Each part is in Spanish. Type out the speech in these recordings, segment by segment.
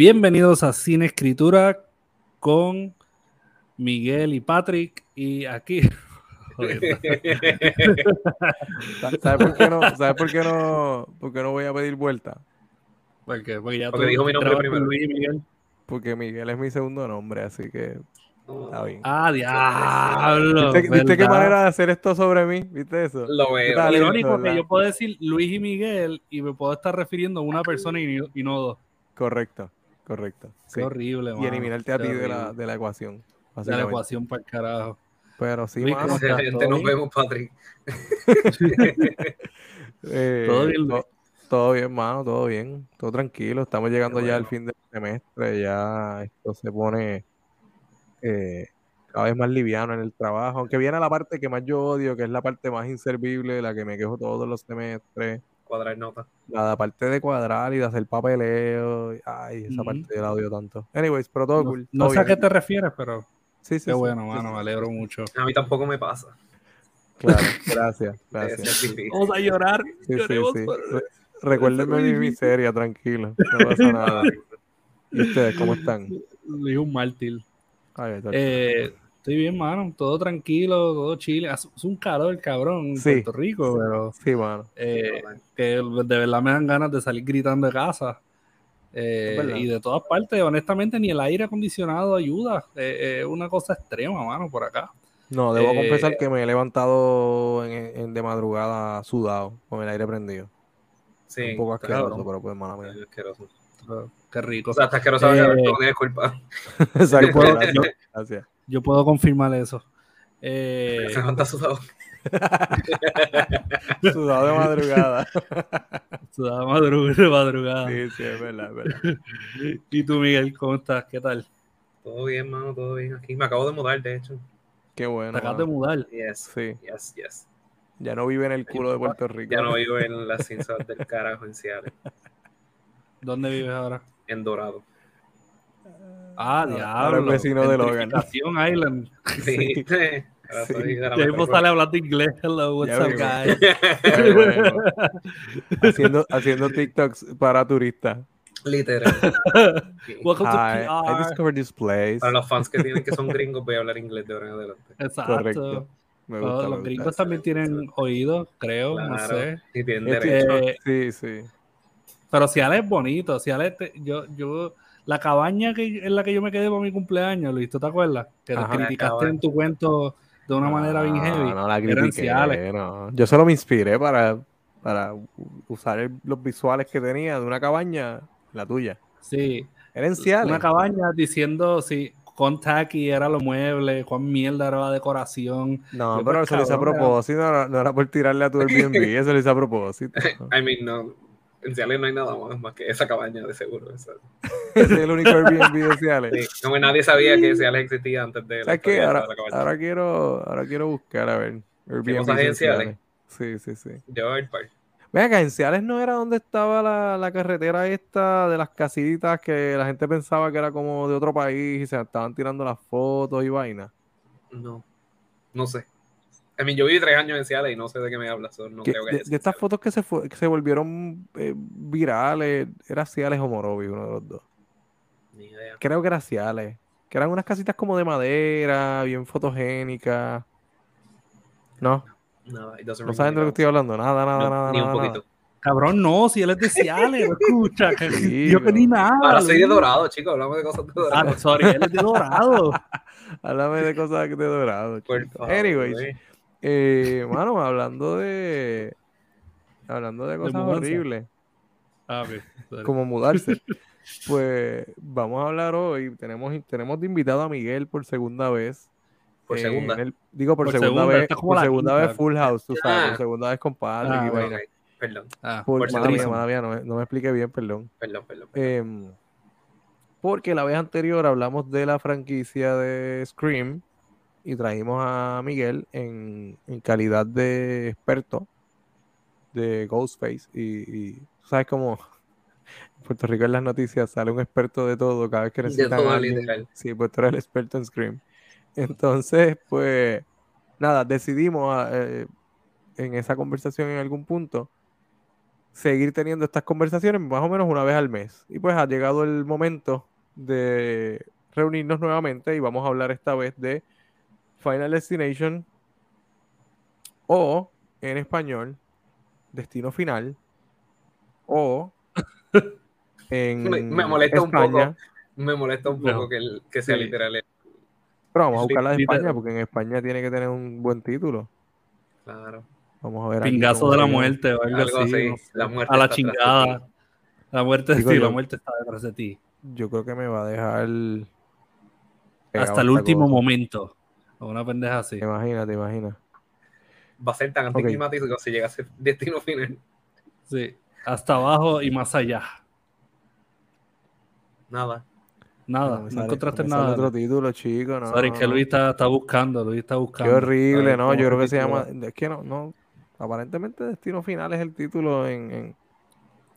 Bienvenidos a Cine Escritura con Miguel y Patrick. Y aquí. ¿Sabes por qué no? ¿Sabes por qué no? ¿Por qué no voy a pedir vuelta? Porque, porque ya Porque dijo mi nombre primero. Luis y Miguel. Porque Miguel es mi segundo nombre, así que está bien. Ah, diablo. ¿Viste, viste qué manera de hacer esto sobre mí? ¿Viste eso? Lo ¿Qué veo. Irónico talento, que yo puedo decir Luis y Miguel y me puedo estar refiriendo a una persona y, y no dos. Correcto, correcto. Qué sí. horrible, Y eliminarte a ti de la, de la ecuación. De la ecuación para el carajo. Pero sí, Luis, mano, ¿Todo nos bien? vemos, Patrick. eh, ¿Todo bien, to- Luis? todo bien, mano, todo bien. Todo tranquilo. Estamos llegando ya al fin del semestre. Ya esto se pone eh, cada vez más liviano en el trabajo. Aunque viene la parte que más yo odio, que es la parte más inservible, la que me quejo todos los semestres. Cuadrar nota. La parte de cuadrar y de hacer papeleo. Ay, esa parte yo la odio tanto. Anyways, pero todo No, cool. no todo sé a qué te refieres, pero Sí, sí, qué sí, bueno, sí, mano. sí. Me alegro mucho. A mí tampoco me pasa. Claro, gracias, gracias. Vamos a llorar. Sí, sí, por- Re- Recuérdenme mi miseria, tranquilo. No pasa nada. ¿Y ustedes cómo están? Luis un mártir. Ay, está- Eh, estoy bien, mano. Todo tranquilo, todo chile. Hace hace un calor, cabrón, en Sí. Puerto Rico, pero Sí, mano. eh, que de verdad me dan ganas de salir gritando de casa. Eh, Es y de todas partes, honestamente, ni el aire acondicionado ayuda. Eh, Es una cosa extrema, mano, por acá. No, debo Eh, confesar que me he levantado en, en- de madrugada sudado, con el aire prendido. Sí, un poco asqueroso, pero pues mala mía. Es asqueroso. Qué rico. O sea, hasta asqueroso Eh, no tienes culpa. Exacto, gracias, yo- puedo confirmar eso. Eh, Se levanta sudado. Sudado de madrugada. madru- de madrugada. Sí, sí, es verdad, es verdad. ¿Y tú, Miguel, cómo estás? ¿Qué tal? Todo bien, mano, todo bien aquí. Me acabo de mudar, de hecho. Qué bueno. Te acabas de mudar. Yes, Sí, yes, yes. ya no vive en el culo de Puerto Rico. Ya no vivo en las cinzas del carajo en Seattle, ¿Dónde vives ahora? en Dorado. Ah, diablo. es vecino de Logan. Island. Sí. Sí. mismo metrópoli. sale hablando inglés. Hello, what's Ya up, guys? Bueno. haciendo, haciendo TikToks para turistas. Literal. Sí. Welcome to Hi, I PR. discovered this place. Para los fans que tienen que son gringos, voy a hablar inglés de ahora en adelante. Exacto. Correcto. Me Oh, gusta, me los gusta. gringos también tienen oídos, creo, no Claro. sé. Y tienen Este- derecho. Eh, Sí, sí. pero si Ale es bonito, si Ale te- yo, yo, la cabaña que, en la que yo me quedé para mi cumpleaños, Luis, ¿tú te acuerdas? Que te Ajá. criticaste en tu cuento de una manera bien heavy. No, la Eran critiqué, no. Yo solo me inspiré para, para usar el- los visuales que tenía de una cabaña, la tuya. Sí, Eran Ciales. una cabaña diciendo si cuán tacky era los muebles, cuán mierda era la decoración. No, Yo, pero pues, eso lo hice a era- propósito, no era, no era por tirarle a tu Airbnb, eso lo hice a propósito. I mean, no. En Seattle no hay nada más, más que esa cabaña, de seguro. Esa- Ese es el único Airbnb de Ciales. Sí, Como nadie sabía que Seattle existía antes de la ¿Sabes qué? de Ahora, la cabaña. ahora quiero, ahora quiero buscar, a ver. Airbnb en? Sí, sí, sí. Yo el par. Ven acá, en Ciales no era donde estaba la, la carretera esta de las casitas que la gente pensaba que era como de otro país y se estaban tirando las fotos y vainas. No. No sé. I mean, yo viví tres años en Seattle y no sé de qué me hablas. no creo que de, de estas Seattle. fotos que se, fue- que se volvieron eh, virales, era Ciales o Morovi, uno de los dos. Ni idea. Creo que era Ciales. Que eran unas casitas como de madera, bien fotogénicas. No, no ring saben de lo que estoy hablando. Nada, nada, nada. No, Ni un nada, poquito. Cabrón, no, si él es de Ciales, no escucha. que- Sí, yo que ni nada. Ahora soy de. Dorado, chicos. Hablamos de cosas de Dorado. Ah, sorry, él es de Dorado. Háblame de cosas de dorado. Chico. güey. Eh, mano, hablando de. Hablando de cosas horribles, Ah, como mudarse. Pues vamos a hablar hoy. Tenemos, tenemos de invitado a Miguel por segunda vez. Por en segunda. el- digo por, Por segunda, segunda, vez. esta es como Por la segunda quinta. vez Full House, tú sabes. Ah. Por segunda vez con Patrick Ah, y ok, vaina. Ok, Perdón, Ah, Por, por mala mía, segunda. mala mía, no, me- no me expliqué bien, perdón. perdón, perdón. Em, porque la vez anterior hablamos de la franquicia de Scream y trajimos a Miguel en, en calidad de experto de Ghostface. Y, y sabes cómo en Puerto Rico en las noticias sale un experto de todo cada vez que De necesitan todo, a alguien. literal. Sí, pues tú eres el experto en Scream. Entonces, pues, nada, decidimos ah, eh, en esa conversación en algún punto seguir teniendo estas conversaciones más o menos una vez al mes. Y pues ha llegado el momento de reunirnos nuevamente y vamos a hablar esta vez de Final Destination o en español Destino Final o en Me, me molesta un España. poco. Me molesta un poco No. que, el- que sea Sí. literal. Pero vamos a buscar la de. España porque en España tiene que tener un buen título. Claro. Vamos a ver. Pingazo de la muerte o algo, Algo así. así, no sé. la muerte a la chingada. La muerte, Digo sí, yo. la muerte está detrás de ti. Yo creo que me va a dejar. Hasta el último cosa. momento. O una pendeja así. Imagínate, imagina. Va a ser tan anticlimático si llega a ser destino final. Sí. Hasta abajo y más allá. Nada. Nada. No, sale- encontraste nada. otro título, chico. No, Sorry, que. Luis está, está buscando. Luis está Qué buscando. horrible, Ay, ¿no? ¿cómo Yo creo que se llama. Es que no, no. Aparentemente Destino Final es el título en.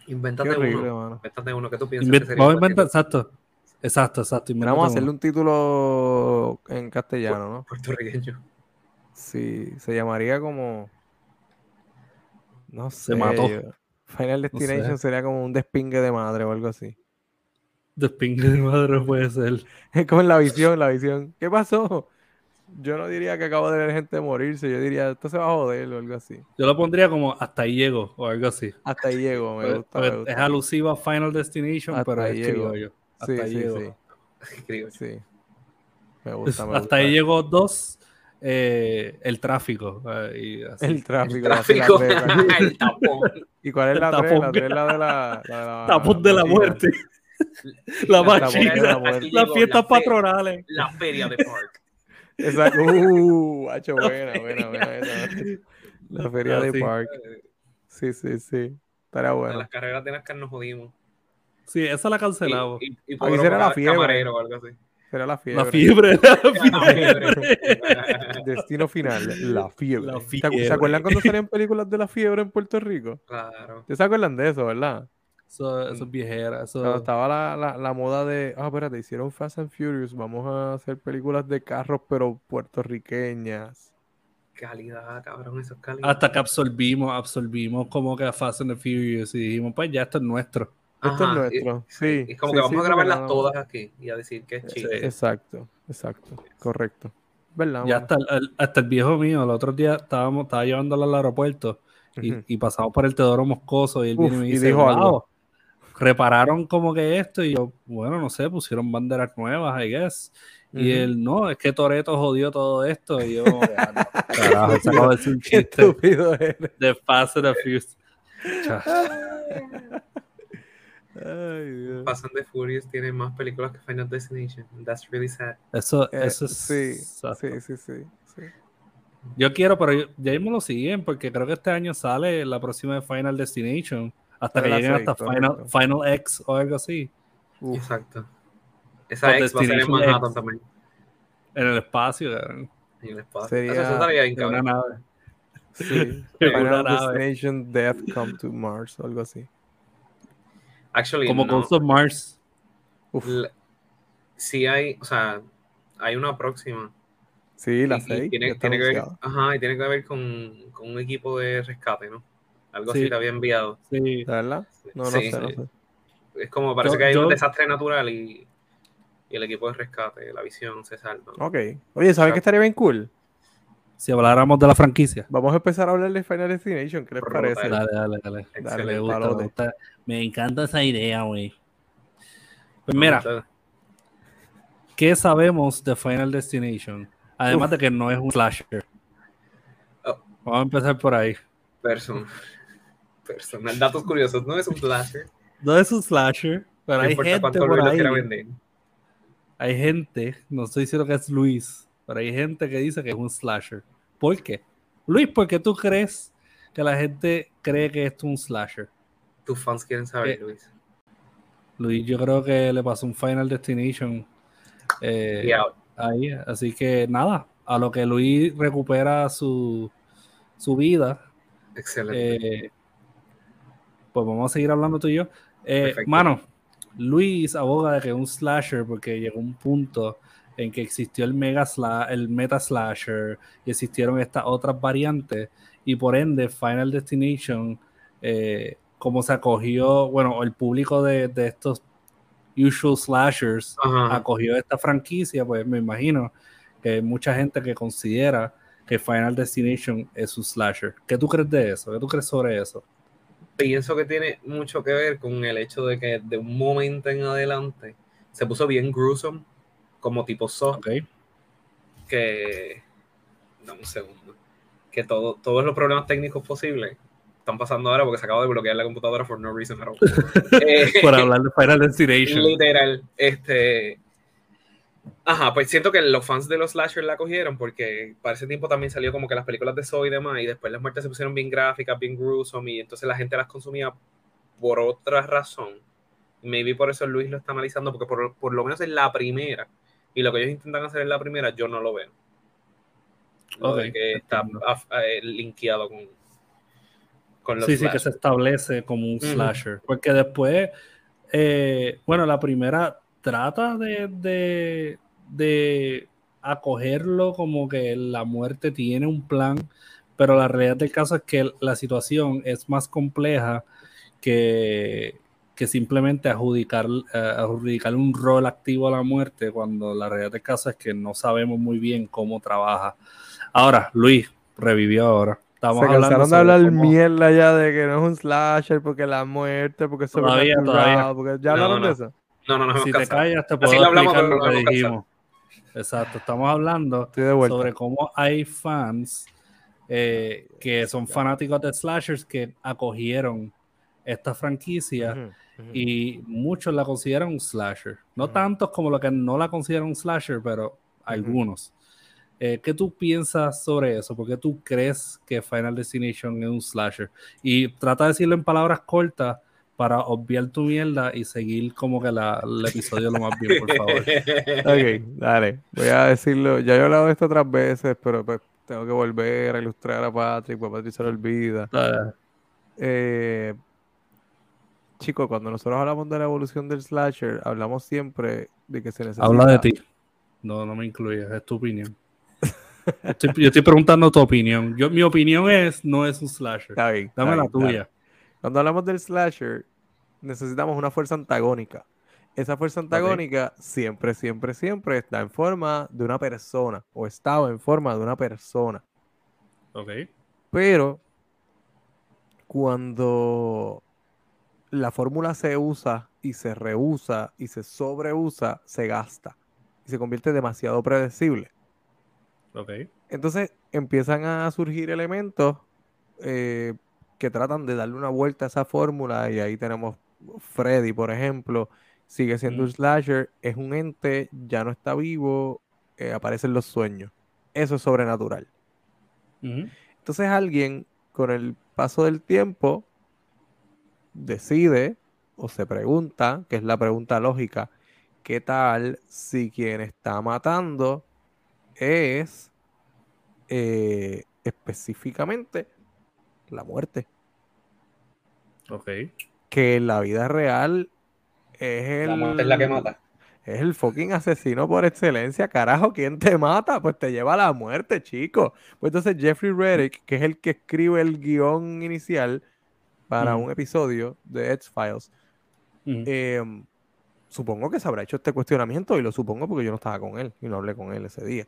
Qué horrible, uno. mano. Invéntate uno que tú piensas Invent- que sería Vamos a inventar, exacto. Exacto, exacto. Mira, Vamos a hacerle un título en castellano, ¿no? puertorriqueño. Sí, se llamaría como. No sé. mató. yo- Final sé. Destination sería como un despingue de madre o algo así. Despingue de madre puede ser. Es como en la visión, la visión. ¿Qué pasó? Yo no diría que acabo de ver gente morirse, yo diría, esto se va a joder o algo así. Yo lo pondría como hasta ahí llego o algo así. Hasta ahí llego, me gusta, me porque gusta. es alusiva a Final Destination, Hasta pero es ahí llego. criollo. Hasta Sí, ahí sí, llego. sí. Me Es- gusta, me hasta gusta. ahí llegó dos. eh, el tráfico. eh, y así. El tráfico. El así la tráfico. tres, el tapón. ¿Y cuál es El la 3? tapón. La 3 es la de la... la, de la Tapón de la muerte. la La muerte. Las fiestas la fe- patronales. La feria de Park. Exacto. Uh, hacho, buena, buena, buena. La feria Ah, de sí. Park. Sí, sí, sí. Estaría En bueno. las carreras de NASCAR nos jodimos. Sí, esa la cancelamos. Y, y, y Ahí Pedro será la fiebre. o algo así. Será la fiebre. La fiebre. La fiebre. fiebre. Destino final, la fiebre. La ¿Se acu- ¿Se fiebre. acuerdan cuando salían películas de la fiebre en Puerto Rico? claro. ¿Ustedes se acuerdan de eso, verdad? Eso, eso es viejera. Eso, Cuando estaba la, la, la moda de, ah, espérate, hicieron Fast and Furious, vamos a hacer películas de carros, pero puertorriqueñas. Calidad, cabrón, eso es calidad. hasta que absorbimos, absorbimos como que a Fast and the Furious y dijimos, pues ya esto es nuestro. Esto Ajá, es nuestro, y- sí. Es como sí, que vamos sí, a grabarlas no- todas aquí y a decir que es. Sí. Exacto, exacto, correcto. ¿Verdad? Ya hasta el, hasta el viejo mío, el otro día estábamos, estaba llevándolo al aeropuerto y, Ujú. y pasamos por el Teodoro Moscoso y él Uf, vino y me y dice, dijo algo. "Wow, repararon como que esto y yo, bueno, no sé, pusieron banderas nuevas, I guess. Y Ujú. él, no, es que Toreto jodió todo esto. Y yo, "Ah, no, carajo, se acabó de decir un chiste estúpido eres. de Fast and the Furious. Ay, Dios. Fast and the Furious tiene más películas que Final Destination. That's really sad. Eso, Eh, eso es. sí, sí, sí, sí, sí. Yo quiero, pero yo- ya mismo lo siguen porque creo que este año sale la próxima de Final Destination. Hasta que la lleguen hasta Final. Final X o algo así. Uf, Exacto. Esa Con ex va a ser en Manhattan X. también. En el espacio, cabrón. En el espacio. Sería- Eso, estaría bien, En una cabrón. nave. sí. Una Final nave. Destination Death Come to Mars, o algo así. Actually, Como no. Ghost of Mars. Uf, Sí hay, o sea, hay una próxima. sí, la Y- y 6. tiene, tiene que ver, ajá, y tiene que ver con, con un equipo de rescate, ¿no? Algo Sí. así te había enviado. Sí. ¿De verdad? No, no Sí, sé, no sé. Es como parece Yo- que hay yo- un desastre natural y, y el equipo de rescate, la visión se salva. Ok. Oye, ¿saben qué estaría bien cool? Si habláramos de la franquicia. Vamos a empezar a hablar de Final Destination. ¿Qué les parece? Dale, dale, dale. Excelente. Me gusta, palote. Me encanta esa idea, güey. Pues mira, ¿qué sabemos de Final Destination? Además Uf. de que no es un slasher. Oh. Vamos a empezar por ahí. person- personal. Datos curiosos, no es un slasher. No es un slasher, pero No hay gente por ahí. Hay gente, no estoy diciendo que es Luis, pero hay gente que dice que es un slasher. ¿Por qué? Luis, ¿por qué tú crees que la gente cree que esto es un slasher? Tus fans quieren saber, Eh, Luis. Luis, yo creo que le pasó un Final Destination eh, ahí. Así que nada, a lo que Luis recupera su, su vida, Excelente. eh, pues vamos a seguir hablando tú y yo. Eh, mano, Luis aboga de que un slasher porque llegó un punto en que existió el mega sla- el meta slasher y existieron estas otras variantes y por ende Final Destination eh, cómo se acogió, bueno, el público de, de estos usual slashers Ajá. acogió esta franquicia, pues me imagino que hay mucha gente que considera que Final Destination es un slasher. ¿Qué tú crees de eso? ¿Qué tú crees sobre eso? pienso que tiene mucho que ver con el hecho de que de un momento en adelante se puso bien gruesome, como tipo Saw, ¿Ok? que. Dame un segundo. Que todo, todos los problemas técnicos posibles están pasando ahora porque se acaba de bloquear la computadora for no reason at all. Eh, Por hablar de Final Destination. Literal. Este. Ajá, pues siento que los fans de los slasher la cogieron porque para ese tiempo también salió como que las películas de Saw y demás, y después las muertes se pusieron bien gráficas, bien gruesome, y entonces la gente las consumía por otra razón. Maybe por eso Luis lo está analizando, porque por, por lo menos en la primera, y lo que ellos intentan hacer en la primera, yo no lo veo. Lo de Ok, que está eh, linkeado con, con los Sí, sí, que se establece como un slasher. Porque después, eh, bueno, la primera trata de, de, de acogerlo como que la muerte tiene un plan, pero la realidad del caso es que la situación es más compleja que, que simplemente adjudicar, eh, adjudicar un rol activo a la muerte cuando la realidad del caso es que no sabemos muy bien cómo trabaja. Ahora, Luis revivió ahora. Estamos Se hablando cansaron de hablar cómo- mierda ya de que no es un slasher, porque la muerte, porque es Todavía, todavía. porque ya No, hablaron no. de eso. No, no, no, si te cansado. callas, te Así puedo lo hablamos, explicar lo no que dijimos. Exacto, estamos hablando sobre cómo hay fans eh, que son fanáticos de slashers que acogieron esta franquicia Ujú, ujú. y muchos la consideran un slasher. No Ujú. tantos como los que no la consideran un slasher, pero algunos. Eh, ¿Qué tú piensas sobre eso? ¿Por qué tú crees que Final Destination es un slasher? Y trata de decirlo en palabras cortas para obviar tu mierda y seguir como que la- el episodio lo más bien, por favor. Ok, dale. Voy a decirlo. Ya yo he hablado de esto otras veces, pero pues tengo que volver a ilustrar a Patrick, porque Patrick se lo olvida. Eh, chicos, cuando nosotros hablamos de la evolución del slasher, hablamos siempre de que se necesita. Habla de ti. No, no me incluyes, es tu opinión. Estoy- yo estoy preguntando tu opinión. Yo, mi opinión es, no es un slasher. Está bien, está Dame la bien, tuya. Cuando hablamos del slasher, necesitamos una fuerza antagónica. Esa fuerza antagónica siempre, siempre, siempre está en forma de una persona o estaba en forma de una persona. Ok. Pero cuando la fórmula se usa y se reusa y se sobreusa, se gasta y se convierte demasiado predecible. Entonces empiezan a surgir elementos eh, que tratan de darle una vuelta a esa fórmula y ahí tenemos Freddy, por ejemplo, sigue siendo un slasher, es un ente, ya no está vivo, eh, aparecen los sueños. Eso es sobrenatural. Entonces alguien con el paso del tiempo decide o se pregunta, que es la pregunta lógica, ¿qué tal si quien está matando es eh, específicamente la muerte? Ok. Que en la vida real es el... La muerte es la que mata. Es el fucking asesino por excelencia, carajo. ¿Quién te mata? Pues te lleva a la muerte, chico. Pues entonces Jeffrey Reddick, que es el que escribe el guion inicial para un episodio de X-Files, eh, supongo que se habrá hecho este cuestionamiento y lo supongo porque yo no estaba con él y no hablé con él ese día.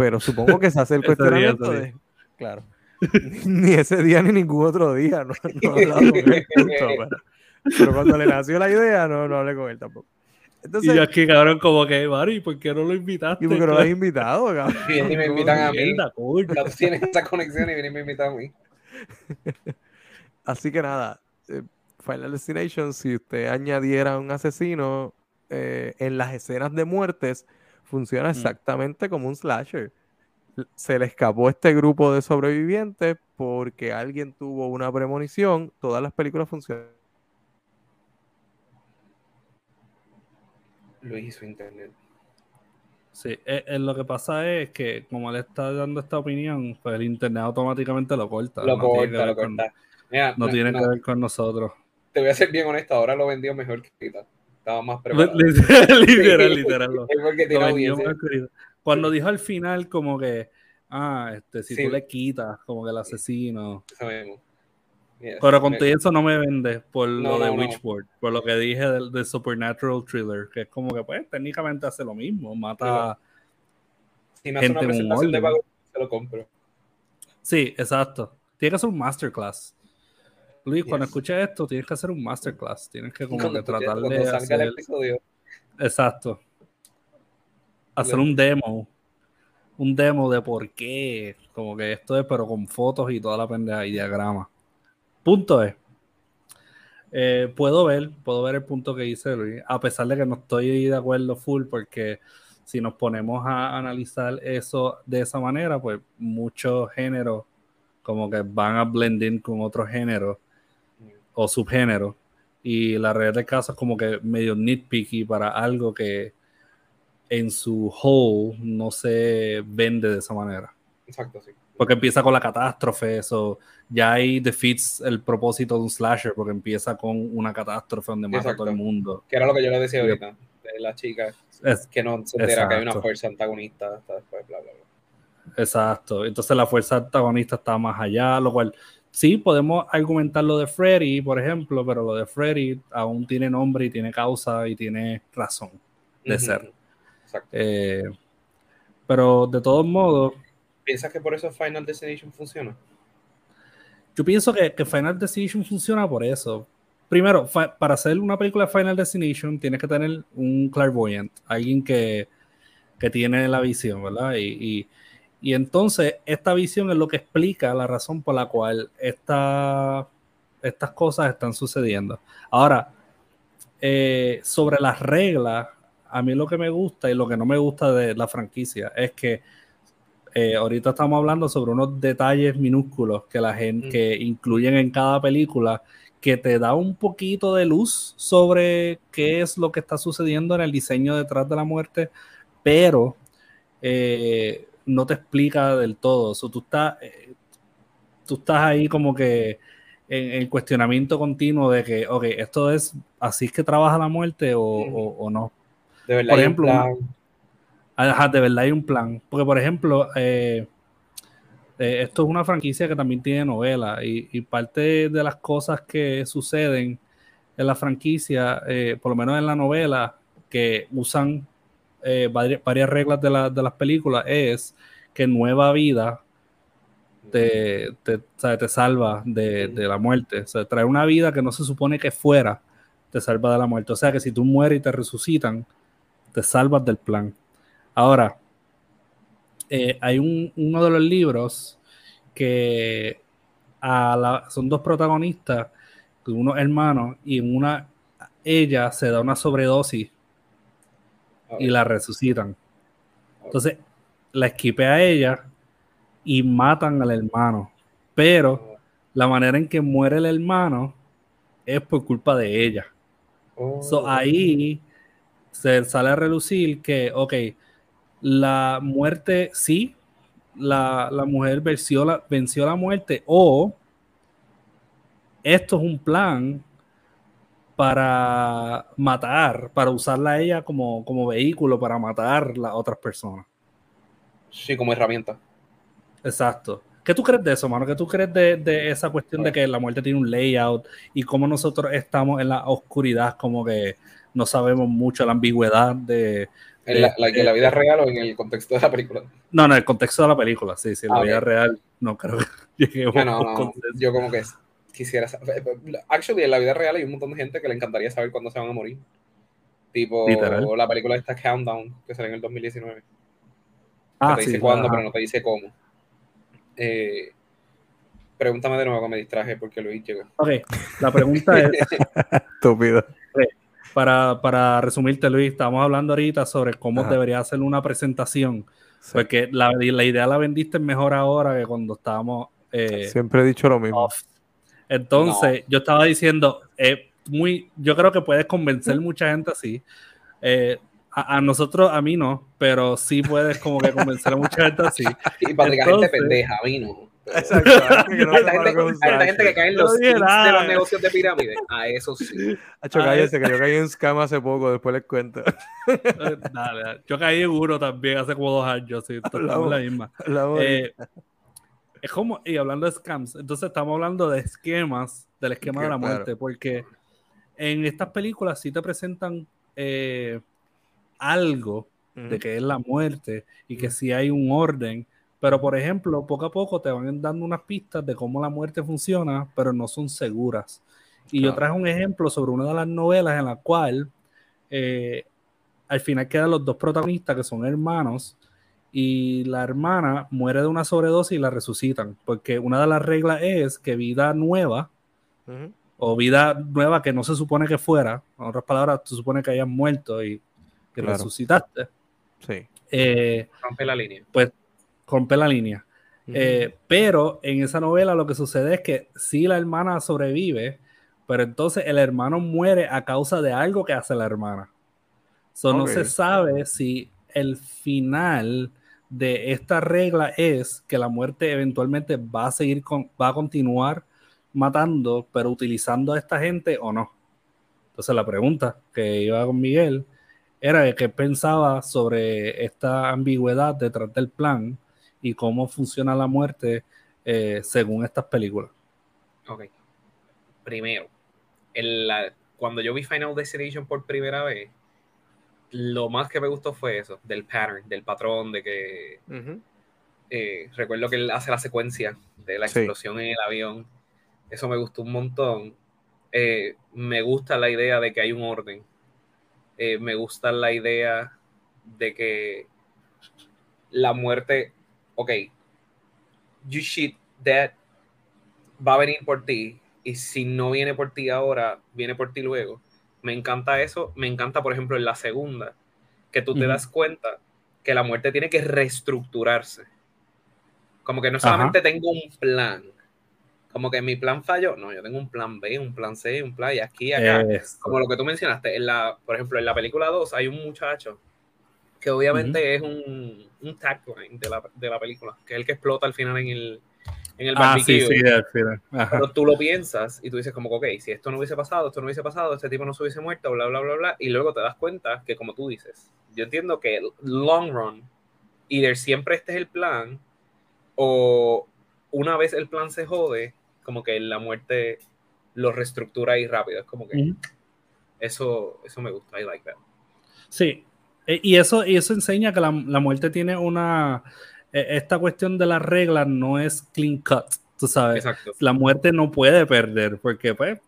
Pero supongo que se hace el día, cuestionamiento ese de... día. Claro. ni ese día ni ningún otro día. No, no he hablado con él. punto, pero, pero cuando le nació la idea, no, no hablé con él tampoco. Entonces, y yo aquí, cabrón, como que, Mari, ¿por qué no lo invitaste? ¿Y por qué no lo has invitado, cabrón? Y ni me ¿Cómo invitan a mí. Mierda, tienes esa conexión y vienen y me invitan a mí. Así que nada, eh, Final Destination, si usted añadiera un asesino eh, en las escenas de muertes, funciona Mm. exactamente como un slasher. Se le escapó este grupo de sobrevivientes porque alguien tuvo una premonición. Todas las películas funcionan. Luis y su internet. Sí, eh, eh, lo que pasa es que como él está dando esta opinión, pues el internet automáticamente lo corta. Lo no tiene que corta, ver lo con- corta. Mira, no no- tiene no, que ver con nosotros. te voy a ser bien honesto, ahora lo vendió mejor que ahorita. Estaba más preparado. literal, literal, lo- lo. Cuando dijo al final como que, ah, este, si Sí. tú le quitas como que el asesino, mismo. Yes. Pero con todo eso no me vende por No, lo de no, no. Witchboard, por lo que dije del, del Supernatural Thriller, que es como que pues técnicamente hace lo mismo, mata... si me hace una gente en un presentación de pago, se lo compro. Sí, exacto. Tiene que hacer un masterclass. Luis, cuando escuches esto, tienes que hacer un masterclass. Tienes que como que tratar de hacer... el episodio. Exacto. Hacer un demo. Un demo de por qué. Como que esto es, pero con fotos y toda la pendeja y diagrama. Punto es. eh, puedo ver, puedo ver el punto que dice Luis, a pesar de que no estoy de acuerdo full, porque si nos ponemos a analizar eso de esa manera, pues muchos géneros como que van a blend in con otros géneros o subgéneros. Y la realidad del caso es como que medio nitpicky para algo que en su whole no se vende de esa manera. Exacto, sí. Porque empieza con la catástrofe, eso ya ahí defeats el propósito de un slasher, porque empieza con una catástrofe donde mata a todo el Exacto. mundo. Que era lo que yo le decía ahorita. De la chica Es- que no se entera que hay una Exacto. fuerza antagonista hasta después, bla, bla, bla. Exacto. Entonces la fuerza antagonista está más allá, lo cual sí podemos argumentar lo de Freddy, por ejemplo, pero lo de Freddy aún tiene nombre y tiene causa y tiene razón de ser. Exacto. Eh, pero de todos modos, ¿Piensas que por eso Final Destination funciona? yo pienso que, que Final Destination funciona por eso. Primero, para hacer una película de Final Destination tienes que tener un clairvoyant, alguien que, que tiene la visión, ¿verdad? Y, y- y entonces esta visión es lo que explica la razón por la cual esta- estas cosas están sucediendo. Ahora, eh, sobre las reglas, a mí lo que me gusta y lo que no me gusta de la franquicia es que eh, ahorita estamos hablando sobre unos detalles minúsculos que la gente Mm. que incluyen en cada película que te da un poquito de luz sobre qué es lo que está sucediendo en el diseño detrás de la muerte, pero eh, no te explica del todo. So, tú, estás, eh, tú estás ahí como que en el cuestionamiento continuo de que, ok, esto es así es que trabaja la muerte o, o- o no. De verdad, Por hay un ejemplo, plan- Ajá, de verdad hay un plan. Porque, por ejemplo, eh, eh, esto es una franquicia que también tiene novela y, y parte de las cosas que suceden en la franquicia, eh, por lo menos en la novela, que usan eh, vari- varias reglas de, la- de las películas, es que Nueva Vida te, te, o sea, te salva de, de la muerte. O sea, traer una vida que no se supone que fuera, te salva de la muerte. O sea, que si tú mueres y te resucitan, te salvas del plan. Ahora, eh, hay un- uno de los libros que a la- son dos protagonistas, unos hermanos, y en una ella se da una sobredosis y la resucitan. Entonces, la esquipe a ella y matan al hermano. Pero la manera en que muere el hermano es por culpa de ella. Oh, So, ahí se sale a relucir que, ok, la muerte sí, la, la mujer venció la, venció la muerte, o esto es un plan para matar, para usarla a ella como, como vehículo para matar a otras personas. Sí, como herramienta. Exacto. ¿Qué tú crees de eso, mano? ¿Qué tú crees de, de esa cuestión de que la muerte tiene un layout y cómo nosotros estamos en la oscuridad, como que no sabemos mucho la ambigüedad de... En la, en vida real o en el contexto de la película. No, no, el contexto de la película, sí, sí, en la Ah, vida real no creo que lleguemos No, no, no, consenso. Yo como que quisiera saber. Actually, en la vida real hay un montón de gente que le encantaría saber cuándo se van a morir. Tipo Literal. la película esta Countdown, que salió en el 2019. Ah, te sí, dice cuándo, ajá. pero no te dice cómo. Eh, pregúntame de nuevo que me distraje porque Luis llegó. Ok, la pregunta es, Estúpido. para, para resumirte, Luis, estamos hablando ahorita sobre cómo Ajá. debería hacer una presentación, Sí. porque la, la idea la vendiste mejor ahora que cuando estábamos... eh, Siempre he dicho lo mismo. off. Entonces, yo estaba diciendo, eh, muy, yo creo que puedes convencer mucha gente así. Eh, a, a nosotros, a mí no, pero sí puedes como que convencer a mucha gente así. Y para la gente Entonces- pendeja, a mí no. Exacto. que no Hay gente, gente que cae en los no de los negocios de pirámide. A eso sí. Hacho, Ah, cállese, que yo caí en scam hace poco, después les cuento. Eh, dale. Yo caí en uno también hace como dos años, sí, la misma. De- Eh, es como, y hablando de scams, entonces estamos hablando de esquemas, del esquema de la muerte, porque en estas películas sí te presentan eh, algo de que es la muerte y que sí hay un orden, pero por ejemplo, poco a poco te van dando unas pistas de cómo la muerte funciona, pero no son seguras. Y yo traje un ejemplo sobre una de las novelas en la cual eh, al final quedan los dos protagonistas que son hermanos y la hermana muere de una sobredosis y la resucitan, porque una de las reglas es que vida nueva o vida nueva que no se supone que fuera, en otras palabras, se supone que hayas muerto y que resucitaste. Sí. Eh, rompe la línea. Pues rompe la línea. Eh, pero en esa novela lo que sucede es que si la hermana sobrevive, pero entonces el hermano muere a causa de algo que hace la hermana. So, No se sabe si el final de esta regla es que la muerte eventualmente va a seguir con, va a continuar matando, pero utilizando a esta gente o no. Entonces la pregunta que iba con Miguel era de qué pensaba sobre esta ambigüedad detrás del plan y cómo funciona la muerte eh, según estas películas. Ok. Primero, cuando yo vi Final Destination por primera vez, lo más que me gustó fue eso, del pattern, del patrón, de que eh, recuerdo que él hace la secuencia de la explosión en el avión. Eso me gustó un montón. Eh, me gusta la idea de que hay un orden. Eh, me gusta la idea de que la muerte, ok, you shit that va a venir por ti y si no viene por ti ahora, viene por ti luego me encanta eso. Me encanta, por ejemplo, en la segunda, que tú te das cuenta que la muerte tiene que reestructurarse. Como que no solamente tengo un plan, como que mi plan falló, no, yo tengo un plan B, un plan C, un plan y aquí, acá. Como lo que tú mencionaste, en la, por ejemplo, en la película 2 hay un muchacho que obviamente es un, un tagline de la, de la película, que es el que explota al final en el, en el ah, sí, sí, Pero tú lo piensas y tú dices como, ok, si esto no hubiese pasado, esto no hubiese pasado, este tipo no se hubiese muerto, bla, bla, bla, bla, y luego te das cuenta que como tú dices, yo entiendo que long run, either siempre este es el plan, o una vez el plan se jode, como que la muerte lo reestructura ahí rápido, es como que eso, eso me gusta, I like that. Sí, e, y eso, y eso enseña que la, la muerte tiene una esta cuestión de las reglas no es clean cut, tú sabes. La muerte no puede perder, porque, pues,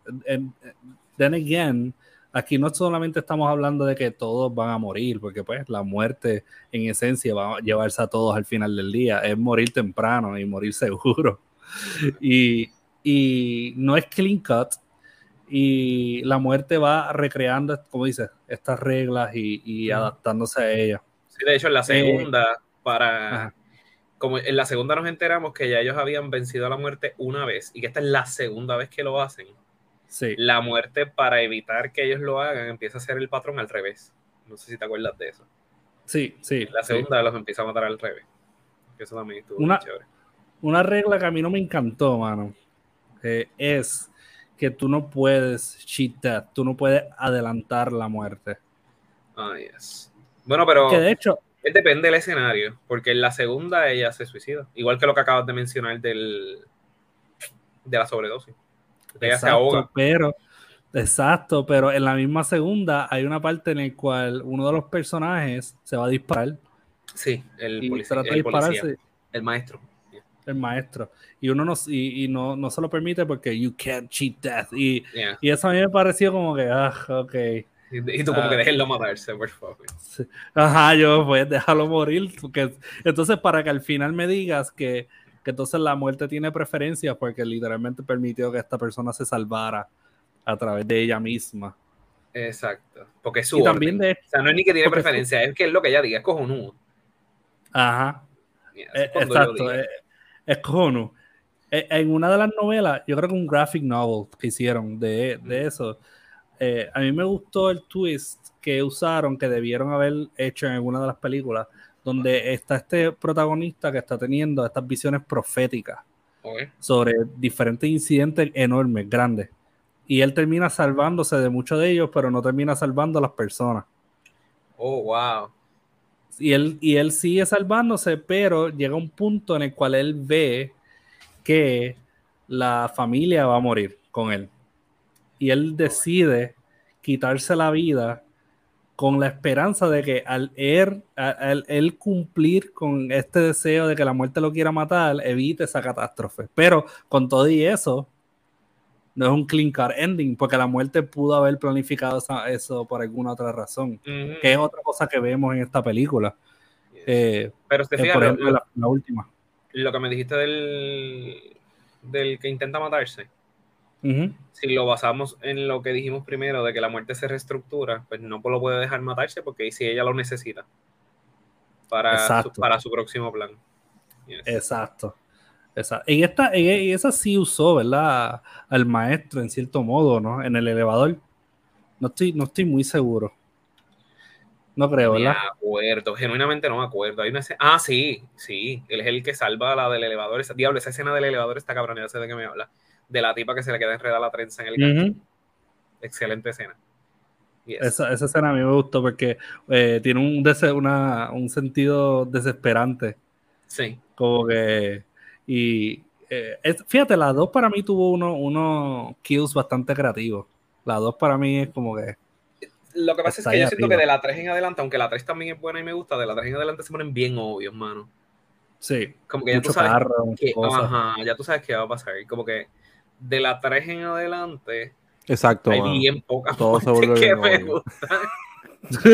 then again, aquí no solamente estamos hablando de que todos van a morir, porque, pues, la muerte en esencia va a llevarse a todos al final del día, es morir temprano y morir seguro. Y, y no es clean cut, y la muerte va recreando, como dices, estas reglas y, adaptándose a ellas. Sí, de hecho, en la segunda, para como en la segunda nos enteramos que ya ellos habían vencido a la muerte una vez y que esta es la segunda vez que lo hacen. Sí. La muerte, para evitar que ellos lo hagan, empieza a ser el patrón al revés. No sé si te acuerdas de eso. Sí, sí. La segunda los empieza a matar al revés. Eso también estuvo una, chévere. Una regla que a mí no me encantó, mano, eh, es que tú no puedes cheat death, tú no puedes adelantar la muerte. Ah, yes. Bueno, pero. Que de hecho, Depende del escenario, porque en la segunda ella se suicida. Igual que lo que acabas de mencionar del, de la sobredosis. Ella se ahoga. Pero, exacto, pero en la misma segunda hay una parte en la cual uno de los personajes se va a disparar. Sí, el, policía, el, maestro. El maestro. Y uno no, y, no, no, se lo permite porque you can't cheat death. Y, y eso a mí me pareció como que, ah, ok. Y tú como que ah. déjenlo matarse, por favor. Ajá, yo pues déjalo morir. Porque, entonces, para que al final me digas que, que entonces la muerte tiene preferencia porque literalmente permitió que esta persona se salvara a través de ella misma. Exacto. Porque es su y también de, O sea, no es ni que tiene preferencia, es que es lo que ella diga, es cojonudo. Ajá. Eh, exacto, es, es cojonudo. Eh, en una de las novelas, yo creo que un graphic novel que hicieron de, de eso, eh, a mí me gustó el twist que usaron, que debieron haber hecho en alguna de las películas, donde está este protagonista que está teniendo estas visiones proféticas sobre diferentes incidentes enormes, grandes. Y él termina salvándose de muchos de ellos, pero no termina salvando a las personas. Oh, wow. Y él, y él sigue salvándose, pero llega un punto en el cual él ve que la familia va a morir con él. Y él decide quitarse la vida con la esperanza de que al él, al él, cumplir con este deseo de que la muerte lo quiera matar, evite esa catástrofe. Pero con todo y eso, no es un clean car ending, porque la muerte pudo haber planificado eso por alguna otra razón, que es otra cosa que vemos en esta película. Eh, Pero te por ejemplo, la, última. Lo que me dijiste del, del que intenta matarse. Si lo basamos en lo que dijimos primero, de que la muerte se reestructura, pues no lo puede dejar matarse porque si ella lo necesita para, su, para su próximo plan. Exacto. Esa, en, esta, en, esa sí usó, ¿verdad? Al maestro en cierto modo, ¿no? En el elevador. No estoy, no estoy muy seguro. No creo, ¿verdad? Me acuerdo, genuinamente no me acuerdo. Hay una Ah, sí, sí. Él es el que salva a la del elevador. Esa, diablo, esa escena del elevador está cabroneada, sé de qué me habla. De la tipa que se le queda enredada la trenza en el gancho. Excelente escena. Esa, esa, escena a mí me gustó porque eh, tiene un, una, un sentido desesperante. Sí. Como que y eh, fíjate, la 2 para mí tuvo unos uno kills bastante creativos. La 2 para mí es como que. Lo que pasa es que yo siento que de la 3 en adelante, aunque la 3 también es buena y me gusta, de la 3 en adelante se ponen bien obvios, mano. Sí. Como que ya tú sabes. que, ajá, ya tú sabes qué va a pasar. Como que de la 3 en adelante. Exacto. Hay bien pocas muertes que me gustan.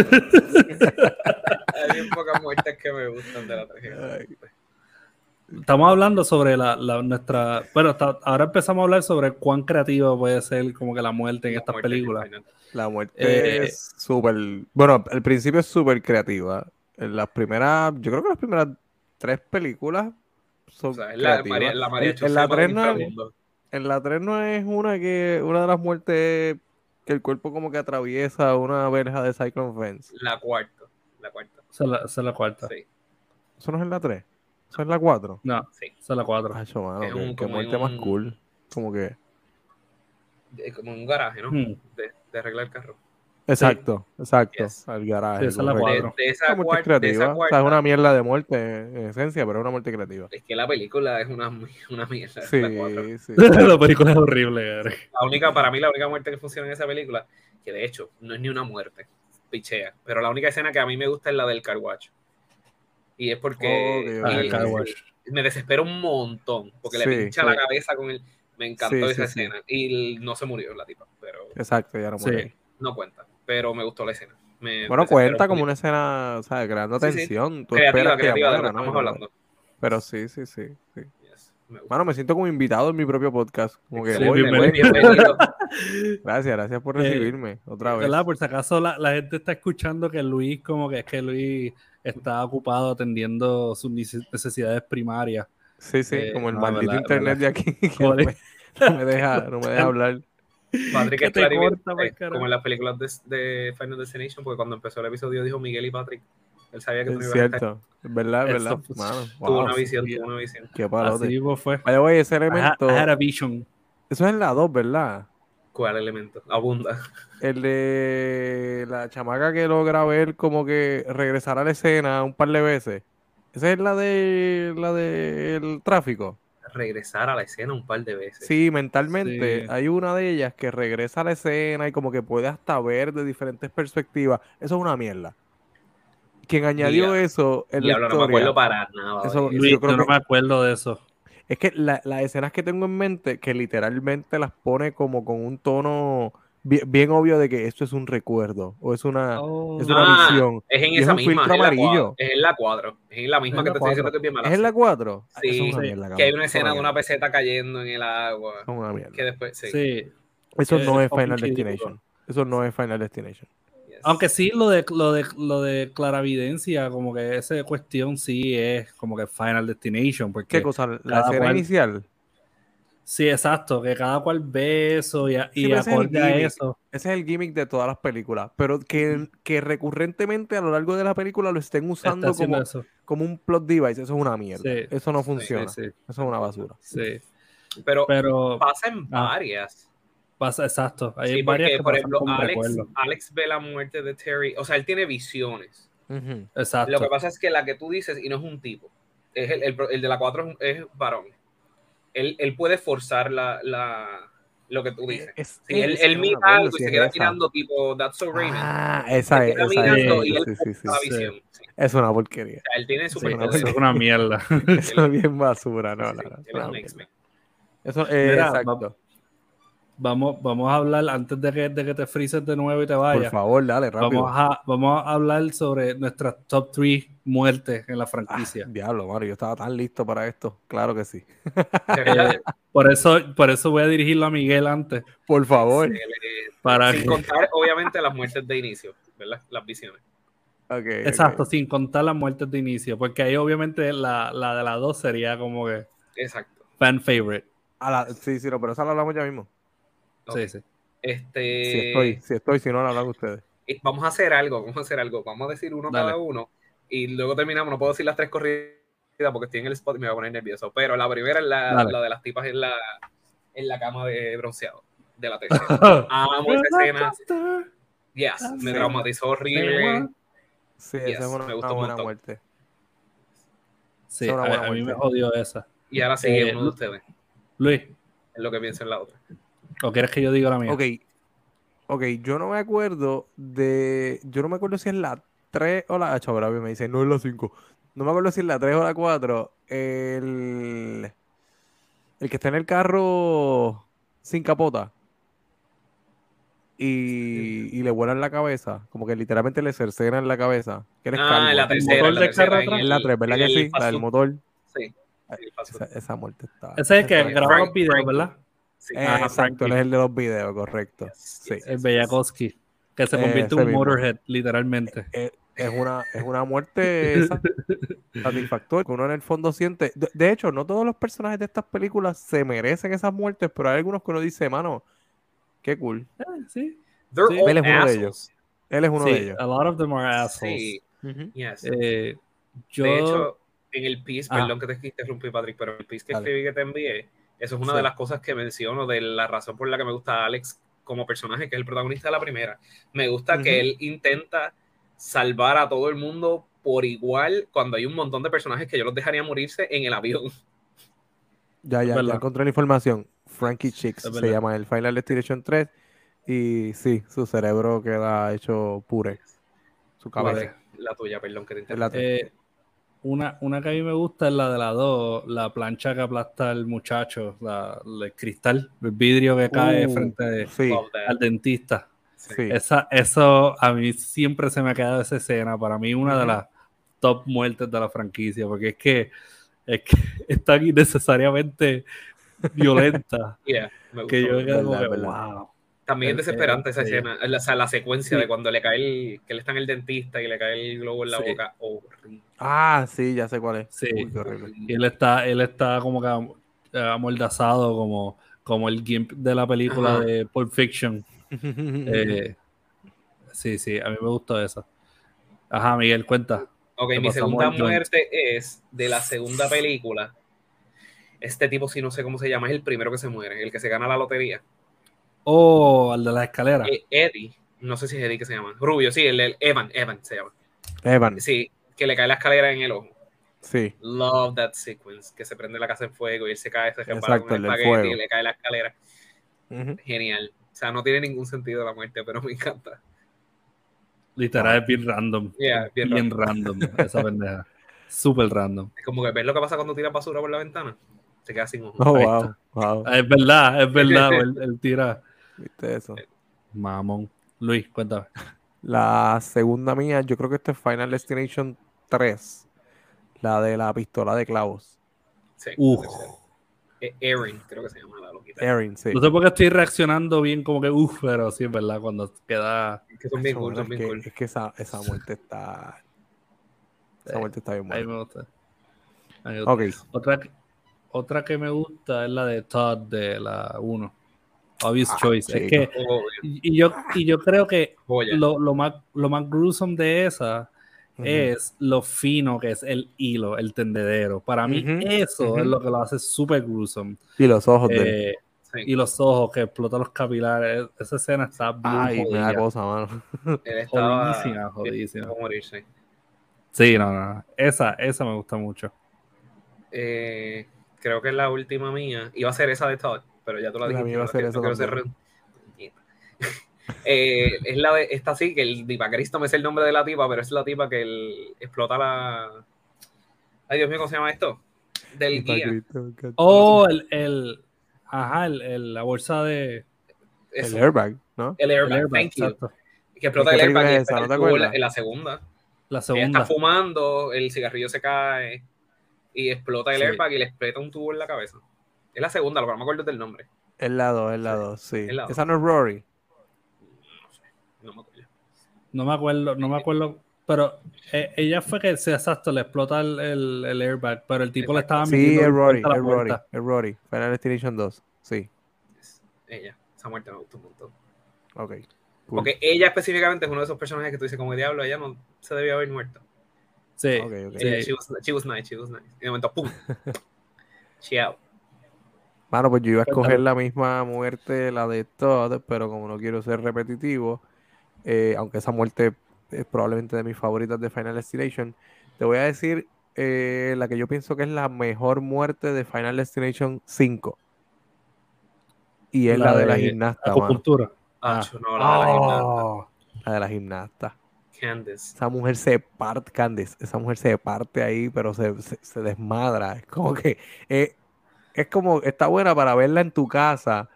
hay bien pocas muertes que me gustan de la 3 en adelante. Estamos hablando sobre la, nuestra. Bueno, ahora empezamos a hablar sobre cuán creativa puede ser como que la muerte en estas películas. La muerte eh, es súper. Bueno, al principio es súper creativa. En las primeras. Yo creo que las primeras tres películas son. la, María, la en, la 3 no en la 3 no es una que. Una de las muertes que el cuerpo como que atraviesa una verja de Cyclone Fence. La cuarta. La cuarta. Esa es la, esa es la cuarta. Sí. ¿Eso no es en la 3? ¿Eso es la 4? No, sí. Esa es la 4. Ah, eso, mano, es un, que, muerte más cool. Como que. Es como un garaje, ¿no? Hmm. De, de, arreglar el carro. Exacto, exacto. Al garaje. esa es la 4. De, esa muerte creativa. o sea, es una mierda de muerte en esencia, pero es una muerte creativa. Es que la película es una, una mierda. Sí, la sí. la película es horrible. La única, para mí, la única muerte que funciona en esa película, que de hecho no es ni una muerte, pichea, pero la única escena que a mí me gusta es la del carwacho. Y es porque me desespero un montón, porque le pincha la cabeza con el... Me encantó esa escena. Y no se murió la tipa, pero... Exacto, ya no murió. No cuenta, pero me gustó la escena. bueno, cuenta como una escena, o sea, creando tensión. Tú creativa, creativa, de lo que estamos hablando. Pero sí, sí, sí. sí. Bueno, me siento como invitado en mi propio podcast. Como que Gracias, gracias por eh, recibirme otra vez. Por si acaso la, la, gente está escuchando que Luis, como que es que Luis está ocupado atendiendo sus necesidades primarias. Sí, sí, eh, como el maldito internet de aquí. Que no, me, deja, no me deja hablar. Patrick es corta, pues, como en las películas de, de, Final Destination, porque cuando empezó el episodio dijo Miguel y Patrick. Él sabía que tú ibas cierto. a estar. Es verdad, verdad. Mano, tuvo una visión, tuvo una visión. Qué palote. Así fue. Vaya, güey, ese elemento. I had a vision. Eso es en la 2, ¿verdad? ¿Cuál elemento? Abunda. El de la chamaca que logra ver como que regresar a la escena un par de veces. Esa es la de la del tráfico. Regresar a la escena un par de veces. Sí, mentalmente. Hay una de ellas que regresa a la escena y como que puede hasta ver de diferentes perspectivas. Eso es una mierda. Quien añadió eso en la no me acuerdo para nada. Eso, yo creo no me acuerdo de eso. Es que las escenas que tengo en mente, que literalmente las pone como con un tono bien, obvio de que esto es un recuerdo o es una, es una ah, visión. Es en esa misma. Es amarillo. Es en la 4. Es en la misma que te estoy diciendo que es bien mala. ¿Es en la 4? Sí, que hay una escena de una peseta cayendo en el agua. Es una mierda. Que después, sí. Eso no es Final Destination. Eso no es Final Destination. Aunque sí, lo de, lo de lo de claravidencia, como que esa cuestión sí es como que Final Destination. Porque ¿Qué cosa? ¿La escena inicial? Sí, exacto, que cada cual ve eso y, y acorde a eso. Ese es el gimmick de todas las películas, pero que, que recurrentemente a lo largo de la película lo estén usando como, como un plot device, eso es una mierda. Eso no funciona. eso es una basura. Sí. Pero, pero pasa en ah. varias. Pasa, exacto. Hay varias que por ejemplo, Alex, Alex, ve la muerte de Terry. O sea, él tiene visiones. Exacto. Lo que pasa es que la que tú dices, y no es un tipo, es el, el, de la 4 es, varón. Él, él puede forzar la, la, lo que tú dices. Es- Sí, él, mira acuerdo algo y si se queda esa. mirando tipo That's So Raymond. Ah, Se esa es, queda esa mirando es. y él Sí, sí, sí, la sí. visión. Sí. Es una porquería. O sea, él tiene Sí, super eso es una mierda. Eso es bien basura, no, no, no, él es es una un mierda. X-Men. Eso, eh, Mira, exacto. Vamos, vamos a hablar, antes de que, de que te frises de nuevo y te Por vayas, favor, dale, rápido. vamos a, vamos a hablar sobre nuestras top 3 muertes en la Ah, franquicia. diablo, Mario, yo estaba tan listo para esto. Claro que sí. Eh, por, eso, por eso voy a dirigirlo a Miguel antes. Por favor. Para sin que- contar, obviamente, las muertes de inicio, ¿verdad? Las visiones. Exacto, sin contar las muertes de inicio, porque ahí obviamente la, la de las dos sería como que Exacto. fan favorite. A la- sí, sí, no, pero esa la hablamos ya mismo. Sí, sí. Este, Si estoy, si estoy, si no, la hablan ustedes. eh, Vamos a hacer algo, vamos a hacer algo. Vamos a decir uno Dale. cada uno y luego terminamos. No puedo decir las tres corridas porque estoy en el spot y me voy a poner nervioso. Pero la primera es la, la de las tipas en la, en la cama de bronceado de la tercera. Amo esa escena. Yes, me Sí. traumatizó horrible. Sí, Yes, esa es una, me gustó una un buena montón. muerte. Sí, Es una a, buena a mí me jodió esa. Y ahora sigue Eh, uno de ustedes. Luis, Es lo que pienso en la otra. ¿O quieres que yo diga la mía? Ok. Ok, yo no me acuerdo de. Yo no me acuerdo si es la 3 o la. Ah, chaval, ahora me dice, no es la 5. No me acuerdo si es la 3 o la 4. El. El que está en el carro sin capota. Y, y le vuelan la cabeza. Como que literalmente le cercenan la cabeza. Que eres Ah, calvo. en la ¿El tercera. la tercera, carro en atrás? Es la el- 3, ¿verdad que el sí? La del motor. Sí, el. Esa, esa muerte está. Ese es el que esa- graba Frank- los videos, ¿verdad? Sí. Eh, Ajá, exacto, él es el de los videos, correcto. Yes, Sí. yes, El yes, Bellakoski, que se Eh, convierte en un mismo. Motorhead, literalmente. Eh, es una, es una muerte sa- satisfactoria que uno en el fondo siente. De, de hecho, no todos los personajes de estas películas se merecen esas muertes, pero hay algunos que uno dice, mano, qué cool. Eh, sí, They're Sí. all Él es uno de ellos. Él es uno sí, de ellos. a lot of them are assholes. Sí, yes. Eh, yo, De hecho, en el piece, Ajá. perdón que te interrumpí, Patrick, pero en el piece que Dale. escribí que te envié, eso es una Sí. de las cosas que menciono de la razón por la que me gusta Alex como personaje, que es el protagonista de la primera. Me gusta que él intenta salvar a todo el mundo por igual cuando hay un montón de personajes que yo los dejaría morirse en el avión. Ya, ya, ya encontré la información. Frankie Chicks se llama el Final Destination 3. Y sí, su cerebro queda hecho pure. Su cabeza. Vale. La tuya, perdón que te eh, una, una que a mí me gusta es la de la 2, la plancha que aplasta al muchacho, la, el cristal, el vidrio que cae Uh, frente Sí, al dentista. sí. Esa, eso a mí siempre se me ha quedado esa escena. Para mí, una de las top muertes de la franquicia, porque es que es, que es tan innecesariamente violenta Yeah, que yo quedo verdad, wow. También el- es desesperante esa el- escena, o sea, la secuencia Sí. de cuando le cae el, que él está en el dentista y le cae el globo en la Sí. boca. horrible. Ah, sí, ya sé cuál es. Sí. Uy. Y él está, él está como que eh, amordazado, como, como el gimp de la película Ajá. de Pulp Fiction. Eh, sí, sí, a mí me gustó esa. Ajá, Miguel, cuenta. Ok, mi segunda joint. muerte es de la segunda película. Este tipo, sí no sé cómo se llama, es el primero que se muere, el que se gana la lotería. Oh, al de la escalera. Eh, Eddie, no sé si es Eddie que se llama. Rubio, sí, el, el Evan, Evan se llama. Evan, Sí, que le cae la escalera en el ojo. sí. Love that sequence, que se prende la casa en fuego y él se cae, se repara con el espagueti fuego. y le cae la escalera. Genial. O sea, no tiene ningún sentido la muerte, pero me encanta. Literal, es bien random. Yeah, bien bien, random. esa pendeja. Súper random. Es como que ves lo que pasa cuando tiras basura por la ventana. Se queda sin ojo. Oh, wow, wow. Es verdad, es verdad. él, él tira. ¿Viste eso? Mamón. Luis, cuéntame. La segunda mía, yo creo que este es Final Destination 3. La de la pistola de clavos. Sí, Uf. Eh, Erin, creo que se llama la loquita. Erin, sí. No sé por qué estoy reaccionando bien, como que uff, pero sí es verdad, cuando queda. Que son bien Eso, cool, bueno, son es bien que, cool. es que esa, esa muerte está. Esa Sí, muerte está bien A mí buena. me gusta. A mí me gusta. Ok. Otra, que- otra que me gusta es la de Todd de la 1. Obvious Ah, Choice. Es que, Oh, y, yo, y yo creo que lo, lo más, lo más gruesome de esa Es lo fino que es el hilo, el tendedero. Para mí, eso es lo que lo hace súper gruesome. Y los ojos de él. Eh, Sí. y los ojos que explotan los capilares. Esa escena está bien Ay, me da jodida. cosa, mano. Él estaba Jodidísima, jodidísima. a morirse. Sí, no, no. Esa, esa me gusta mucho. Eh, creo que es la última mía. Iba a ser esa de Todd, pero ya tú la La dijiste. mía iba a ser esa no quiero ser también. re- Eh, es la de esta sí, que el Diva Cristo me sé el nombre de la tipa, pero es la tipa que el- explota la. Ay, Dios mío, ¿cómo se llama esto? Del guía. Oh, el, el ajá, el, el- la bolsa de El airbag, ¿no? el el airbag, airbag, thank you. exacto. Que explota ¿Y el airbag es en la, en la segunda. La Ella segunda. está fumando, el cigarrillo se cae y explota el Sí. airbag y le explota un tubo en la cabeza. Es la segunda, lo que no me acuerdo es del nombre. El lado, el lado, sí. el lado. Esa no es Rory. No me acuerdo. No me acuerdo, pero eh, ella fue que se exacto, le explota el, el, el airbag, pero el tipo le estaba Sí, metiendo es Rory, es Rory, es Rory. Final Destination 2, sí. Es ella. Esa muerte me gustó un montón. Ok. cool. Porque ella específicamente es uno de esos personajes que tú dices como diablo, ella no se debía haber muerto. Sí, Ok, ok. sí. Eh, she, was, she was nice, she was nice. Y de momento, ¡pum! She out. Mano, pues yo iba a escoger la misma muerte, la de Todd, pero como no quiero ser repetitivo, eh, aunque esa muerte es probablemente de mis favoritas de Final Destination, te voy a decir eh, la que yo pienso que es la mejor muerte de Final Destination 5. Y es la, de, la gimnasta, acupuntura. Ah, Ah. no, la de la gimnasta. Oh, La de la gimnasta. Candice. Esa mujer se parte, Candice, esa mujer se parte ahí, pero se, se- se desmadra. Es como que eh, es como, está buena para verla en tu casa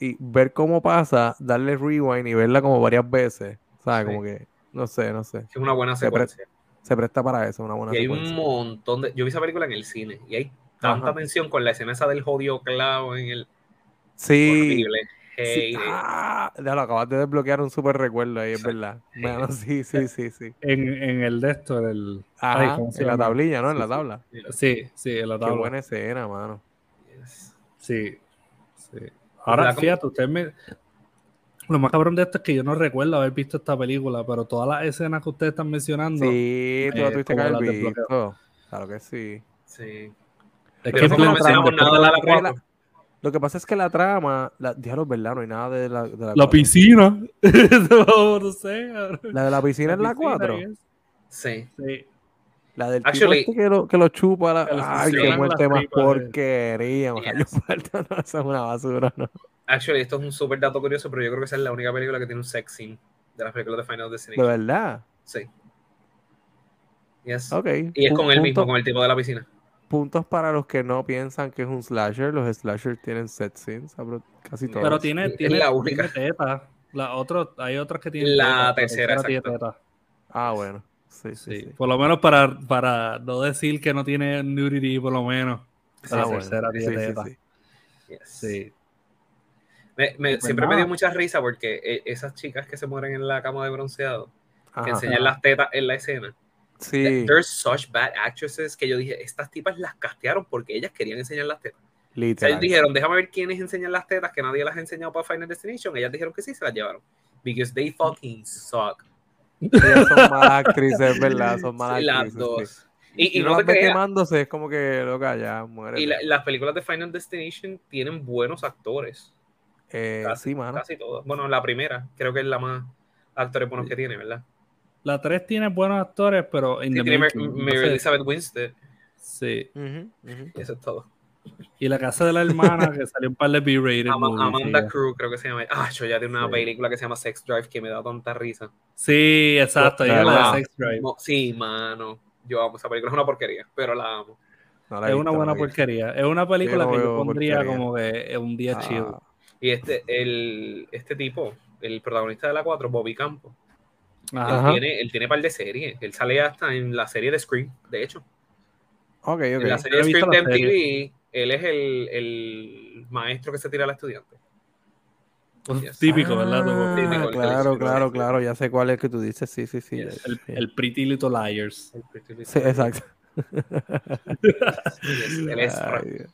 y ver cómo pasa, darle rewind y verla como varias veces. ¿Sabes? Sí. Como que, no sé, no sé. Es una buena Se pre- secuencia. Se presta para eso, una buena Y hay un secuencia. montón de. Yo vi esa película en el cine y hay tanta Ajá. tensión con la escena esa del jodido clavo en el. Sí. Horrible. sí. Hey, Ah, ya lo acabas de desbloquear un súper recuerdo ahí, es verdad. Mano, sí, sí, sí, sí. en, en el de esto, el. ay, Ajá, ¿cómo se en la tablilla, ¿no? En la tabla. Sí, sí, en la Qué tabla. buena escena, mano. Yes. Sí, sí. Ahora, fíjate, usted me. Lo más cabrón de esto es que yo no recuerdo haber visto esta película, pero todas las escenas que ustedes están mencionando, Sí, tú la eh, tuviste que haber visto. Claro que sí. Sí. es que no mencionamos nada de la la- Porque 4. la- Lo que pasa es que la trama, la, diablo, ¿verdad? No hay nada de la, de la La piscina. no, no sé. cabrón. La de la piscina es la piscina, 4. yes. Sí. Sí. La del Actually- tipo este que lo, que lo chupa. La... Ay, qué muerte más tripas, eh. porquería. Yes. yo no, eso es una basura, ¿no? Actually, esto es un súper dato curioso, pero yo creo que esa es la única película que tiene un sex scene de las películas de Final De Destination. verdad. Sí. Yes. Ok. Y es con él mismo, con el tipo de la piscina. Puntos para los que no piensan que es un slasher. Los slashers tienen set scenes, casi todos. Pero tiene, tiene, la única. tiene teta. La otro, hay otras que tienen La teta, tercera, tiene exacto. teta. Ah, bueno. Sí, sí. Por lo menos para, para no decir que no tiene nudity, por lo menos. Sí, la tercera sí. Yes. Sí. Me- me- Pues siempre me nada. dio mucha risa porque eh, esas chicas que se mueren en la cama de bronceado, que Ajá. enseñan las tetas en la escena. Sí, There's such bad actresses que yo dije, estas tipas las castearon porque ellas querían enseñar las tetas. O sea, literal. ellos dijeron, déjame ver quiénes enseñan las tetas, que nadie las ha enseñado para Final Destination. Ellas dijeron que sí, se las llevaron. Because they fucking suck. Ellas son malas actrices, ¿verdad? Son malas las actrices. sí. dos. Y, y Y no no te las quemándose, es como que, loca, ya, muere. y la- las películas de Final Destination tienen buenos actores. Eh, Casi, sí, mano. casi todas. Bueno, la primera, creo que es la más actores buenos que tiene, ¿verdad? La 3 tiene buenos actores, pero Sí, the tiene Mary. Elizabeth Winstead. Sí. Eso es todo. Y la casa de la hermana, que salió un par de B-rated Amanda. Crew, creo que se llama. Ah, yo ya tiene una Sí. película que se llama Sex Drive que me da tanta risa. Sí, exacto. ella la de Sex Drive. Sí, mano. Yo amo esa película. Es una porquería, pero la amo. No la he Es visto, una buena porquería. Es una película no que yo pondría porquería. como que es un día. Ah, Y este, el, este tipo, el protagonista de la 4, Bobby Campo, Ajá. él tiene, él tiene par de series. Él sale hasta en la serie de Scream, de hecho. ok, ok. En la serie de Scream de serie. Él es el, el maestro que se tira al estudiante. Yes. Típico, ¿verdad? Ah, Típico, el- claro, el- claro, el- claro. Ya sé cuál es el que tú dices. Sí, sí, sí. Yes. El, el Pretty Little Liars. El Pretty Little Sí, Liars. exacto. Yes, él es Ay, Dios.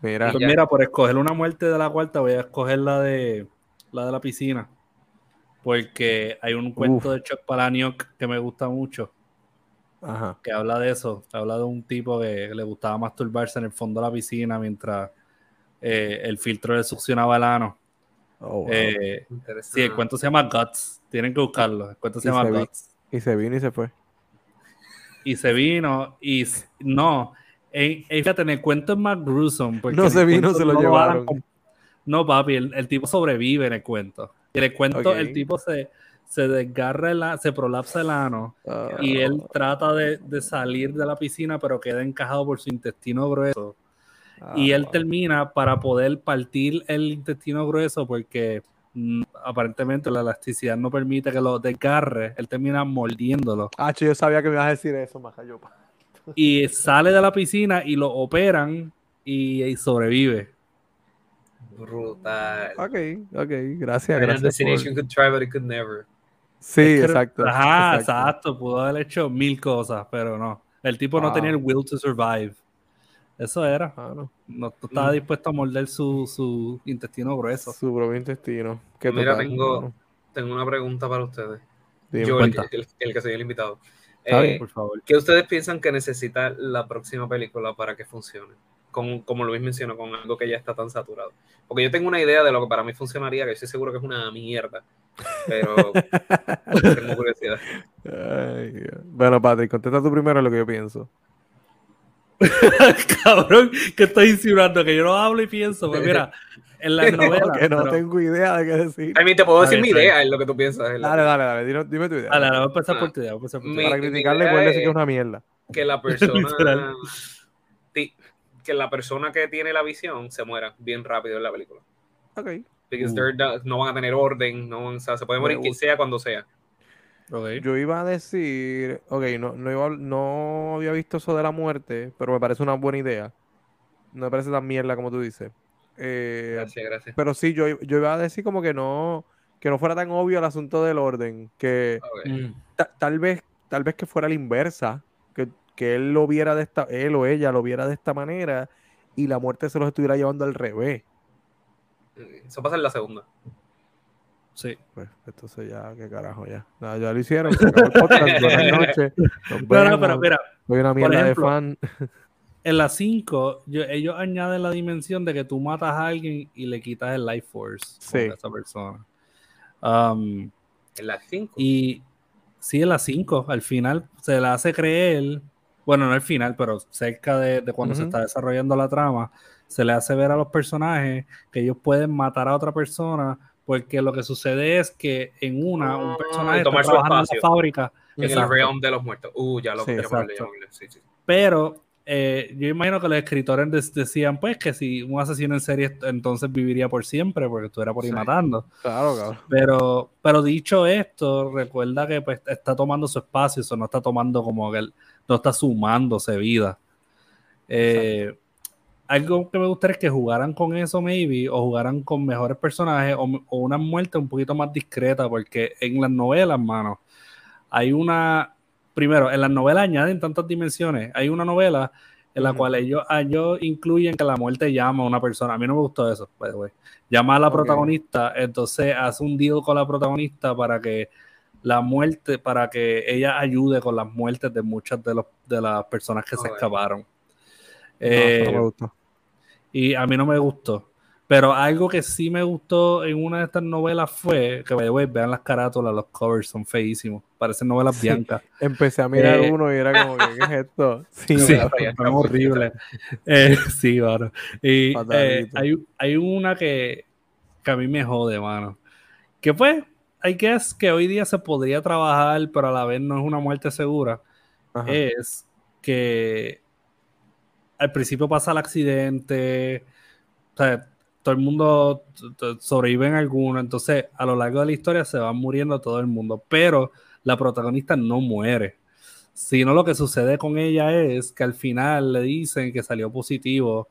Mira, Pues mira, por escoger una muerte de la cuarta, voy a escoger la de la de la piscina. Porque hay un cuento Uf. de Chuck Palahniuk que me gusta mucho, ajá. que habla de eso. Habla de un tipo que le gustaba masturbarse en el fondo de la piscina mientras eh, el filtro le succionaba el ano. Oh, wow. Eh, sí, el cuento se llama Guts. Tienen que buscarlo. El cuento se Y llama se vi- Guts. Y se vino y se fue. Y se vino y no, En, en- fíjate, en el cuento es más gruesome. porque No se vino, se lo no llevaron. No, papi, el, el tipo sobrevive en el cuento. En el cuento, el tipo se, se desgarra, el, a- se prolapsa el ano Ah, y él trata de, de salir de la piscina, pero queda encajado por su intestino grueso. y ah, él termina para poder partir el intestino grueso porque mm, aparentemente la elasticidad no permite que lo desgarre. Él termina mordiéndolo Ah, yo sabía que me ibas a decir eso, majayo. y sale de la piscina y lo operan y, y sobrevive. Brutal. Ok, ok, gracias, gracias. Destination por- could try, but it could never. Sí, Es que- exacto. Ajá, exacto. exacto. Pudo haber hecho mil cosas, pero no. El tipo no tenía el will to survive. Eso era. No. No estaba Mm. dispuesto a morder su, su intestino grueso. Su propio intestino. Qué Mira, total, tengo-. Tengo una pregunta para ustedes. Dime. Yo, el, el- el que soy el invitado. Eh, bien. Por favor. ¿Qué ustedes piensan que necesita la próxima película para que funcione? Con, como Luis mencionó, con algo que ya está tan saturado. Porque yo tengo una idea de lo que para mí funcionaría, que estoy seguro que es una mierda. Pero tengo curiosidad. Ay, Dios. bueno, Patrick, contesta tú primero lo que yo pienso. Cabrón, que estoy insinuando que yo no hablo y pienso. Pues mira, en la novela. que no pero- tengo idea de qué decir. I mean, te puedo A decir ver, mi idea en lo que tú piensas. Dale, dale, dale. Dime, dime tu idea. Dale, dale, voy a empezar Ah. por tu idea. a por tu Mi- idea. Para criticarle, puedes decir que es- es una mierda. Que la persona. Que la persona que tiene la visión se muera bien rápido en la película. Ok. Because Uh. no van a tener orden, no, o sea, se puede Me morir quien gusta. sea cuando sea. Ok. Yo iba a decir, ok, no, no, iba, a- no había visto eso de la muerte, pero me parece una buena idea. No me parece tan mierda como tú dices. Eh, Gracias, gracias. pero sí, yo, yo iba a decir como que no, que no fuera tan obvio el asunto del orden, que. Mm. ta- tal vez, tal vez que fuera la inversa, que, él lo viera de esta, él o ella lo viera de esta manera y la muerte se los estuviera llevando al revés. Eso pasa en la segunda. Sí. Pues entonces ya, qué carajo, ya. Nada, ya lo hicieron, se acabó el podcast, buenas noches. Nos No, no, pero mira, Soy una mierda ejemplo, de fan. en la 5, ellos añaden la dimensión de que tú matas a alguien y le quitas el life force Sí. a esa persona. Um, En la 5. y sí, en la 5, al final se la hace creer, bueno, no al final, pero cerca de, de cuando se está desarrollando la trama, se le hace ver a los personajes que ellos pueden matar a otra persona porque lo que sucede es que en una, Ah, un personaje está trabajando en la fábrica En el Exacto. realm de los muertos. Uh, ya lo Sí. Sí, sí. Pero eh, yo imagino que los escritores des- decían pues que si un asesino en serie entonces viviría por siempre porque estuviera por ir Sí. matando. Claro, cabrón. Pero, pero dicho esto, recuerda que pues, está tomando su espacio, eso no está tomando como que él- no está sumándose vida. Eh, algo que me gustaría es que jugaran con eso, maybe, o jugaran con mejores personajes, o, o una muerte un poquito más discreta, porque en las novelas, mano, hay una. Primero, en las novelas añaden tantas dimensiones. Hay una novela en la cual ellos, ellos incluyen que la muerte llama a una persona. A mí no me gustó eso, by the way. Llama a la protagonista, entonces hace un deal con la protagonista para que la muerte, para que ella ayude con las muertes de muchas de, los, de las personas que se escaparon. No, eso no Eh, me gustó. y a mí no me gustó. Pero algo que sí me gustó en una de estas novelas fue que, by the way, vean las carátulas, los covers son feísimos. Parecen novelas Sí. blancas. Empecé a mirar eh, uno y era como que, ¿qué es esto? Sí, Sí, son horribles. Eh, sí, mano. Y eh, hay, hay una que, que a mí me jode, mano. Que pues, hay que es que hoy día se podría trabajar, pero a la vez no es una muerte segura. Ajá. Es que al principio pasa el accidente, o sea, todo el mundo sobrevive en alguno, entonces a lo largo de la historia se va muriendo todo el mundo, pero la protagonista no muere. Sino lo que sucede con ella es que al final le dicen que salió positivo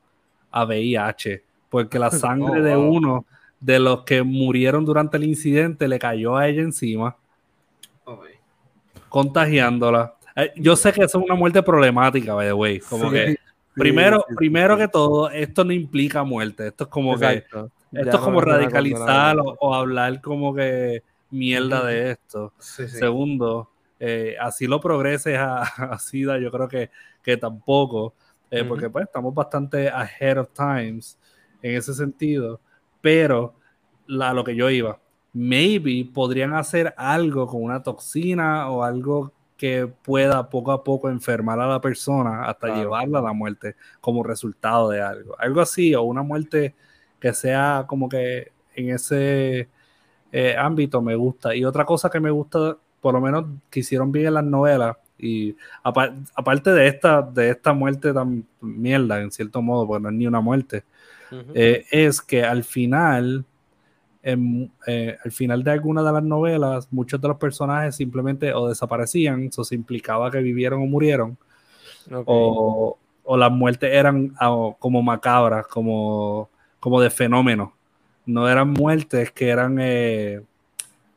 a VIH, porque la sangre Oh, de uno de los que murieron durante el incidente le cayó a ella encima contagiándola. Eh, Yo sé que eso es una muerte problemática, by the way. Como Sí, que, sí, primero, sí, primero que todo, esto no implica muerte. Esto es como que. Ya esto es como radicalizar o, o hablar como que mierda de esto. Segundo, eh, así lo progreses a, a SIDA, yo creo que, que tampoco, eh, porque pues estamos bastante ahead of times en ese sentido, pero la, a lo que yo iba, maybe podrían hacer algo con una toxina o algo que pueda poco a poco enfermar a la persona hasta Claro. llevarla a la muerte como resultado de algo. Algo así, o una muerte que sea como que en ese eh, ámbito me gusta. Y otra cosa que me gusta, por lo menos que hicieron bien en las novelas, y apa- aparte de esta, de esta muerte tan mierda, en cierto modo, porque no es ni una muerte, Eh, es que al final, en- eh, al final de alguna de las novelas, muchos de los personajes simplemente o desaparecían, eso se implicaba que vivieron o murieron, o, o las muertes eran ah, como macabras, como, como de fenómenos. No eran muertes que eran eh,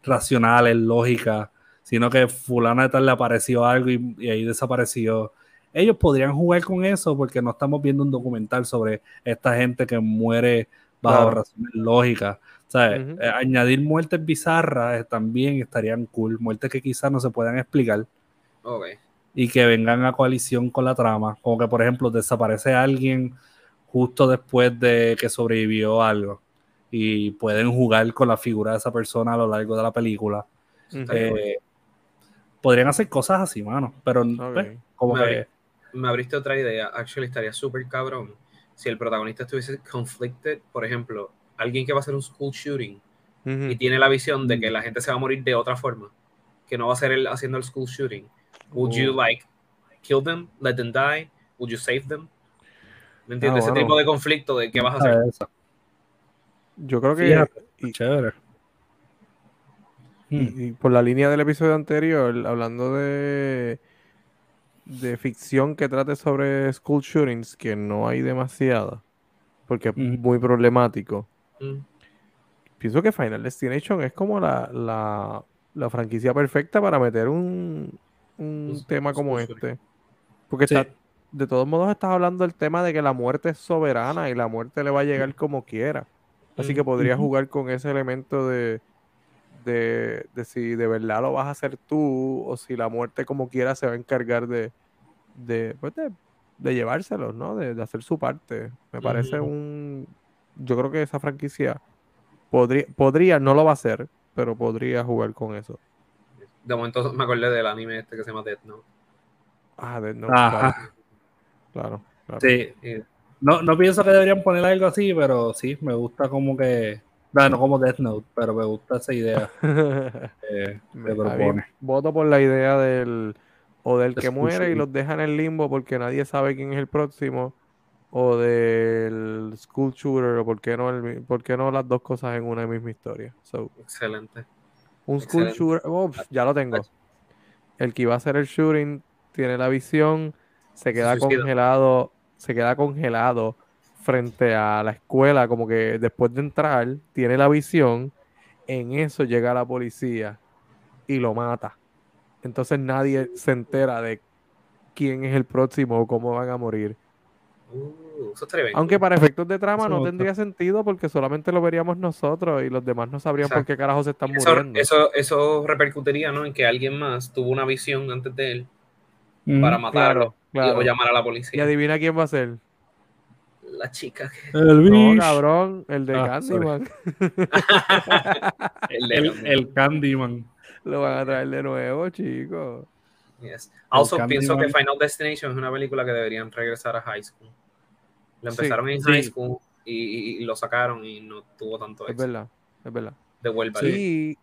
racionales, lógicas, sino que fulana de tal le apareció algo y, y ahí desapareció. Ellos podrían jugar con eso porque no estamos viendo un documental sobre esta gente que muere bajo Claro. razones lógicas. Ujú. Eh, añadir muertes bizarras eh, también estarían cool, muertes que quizás no se puedan explicar y que vengan a coalición con la trama. Como que, por ejemplo, desaparece alguien justo después de que sobrevivió algo y pueden jugar con la figura de esa persona a lo largo de la película. Eh, podrían hacer cosas así, mano, pero pues, como que Me abriste otra idea. Actually, estaría súper cabrón si el protagonista estuviese conflicted. Por ejemplo, alguien que va a hacer un school shooting y tiene la visión de que Mm. la gente se va a morir de otra forma, que no va a ser él haciendo el school shooting. Would you Uh. like kill them, let them die? Would you save them? ¿Me entiendes? Ah, Ese bueno. tipo de conflicto de qué vas a hacer. ¿sabes? Eso, Yo creo que Fíjate. y- chévere. Hmm. Y, y por la línea del episodio anterior, hablando de, de ficción que trate sobre school shootings, que no hay demasiada, porque es muy problemático. Mm. Pienso que Final Destination es como la, la, la franquicia perfecta para meter un, un Un tema como este. Porque Sí. está, de todos modos estás hablando del tema de que la muerte es soberana y la muerte le va a llegar como quiera. Así que Mm. podrías Ujú. jugar con ese elemento de, de, de si de verdad lo vas a hacer tú o si la muerte como quiera se va a encargar de, de, pues, de, de llevárselos, ¿no? De, de hacer su parte. Me parece un... Yo creo que esa franquicia podría, podría, no lo va a hacer, pero podría jugar con eso. De momento me acordé del anime este que se llama Death Note. Ah, de- no, Ajá. claro, claro, claro. Sí. No, no pienso que deberían poner algo así, pero sí, me gusta como que. No, no como Death Note, pero me gusta esa idea que Me- propone. voto por la idea del o del De que muere y los deja en el limbo porque nadie sabe quién es el próximo o del school shooter o por qué no el por qué no las dos cosas en una misma historia. So, Excelente. un school Excelente. shooter, oh, ya lo tengo. El que iba a hacer el shooting tiene la visión, se queda congelado, se queda congelado frente a la escuela, como que después de entrar, tiene la visión, en eso llega la policía y lo mata. Entonces nadie se entera de quién es el próximo o cómo van a morir. Uh, eso. Aunque para efectos de trama Eso no tendría sentido porque solamente lo veríamos nosotros y los demás no sabrían por qué carajo se están eso, muriendo. eso, eso repercutiría ¿no? en que alguien más tuvo una visión antes de él Mm. para matarlo Claro, y- o llamar a la Y policía. adivina quién va a ser. La chica que... El No, cabrón, el de Ah. Candyman. el de- El, el Candyman. Lo van a traer de nuevo, chicos. Yes. Also, Candyman. pienso que Final Destination es una película que deberían regresar a high school. Lo Sí, empezaron en sí. high school y, y- y lo sacaron y no tuvo tanto Es éxito. verdad, es verdad. Devuélvalo. Y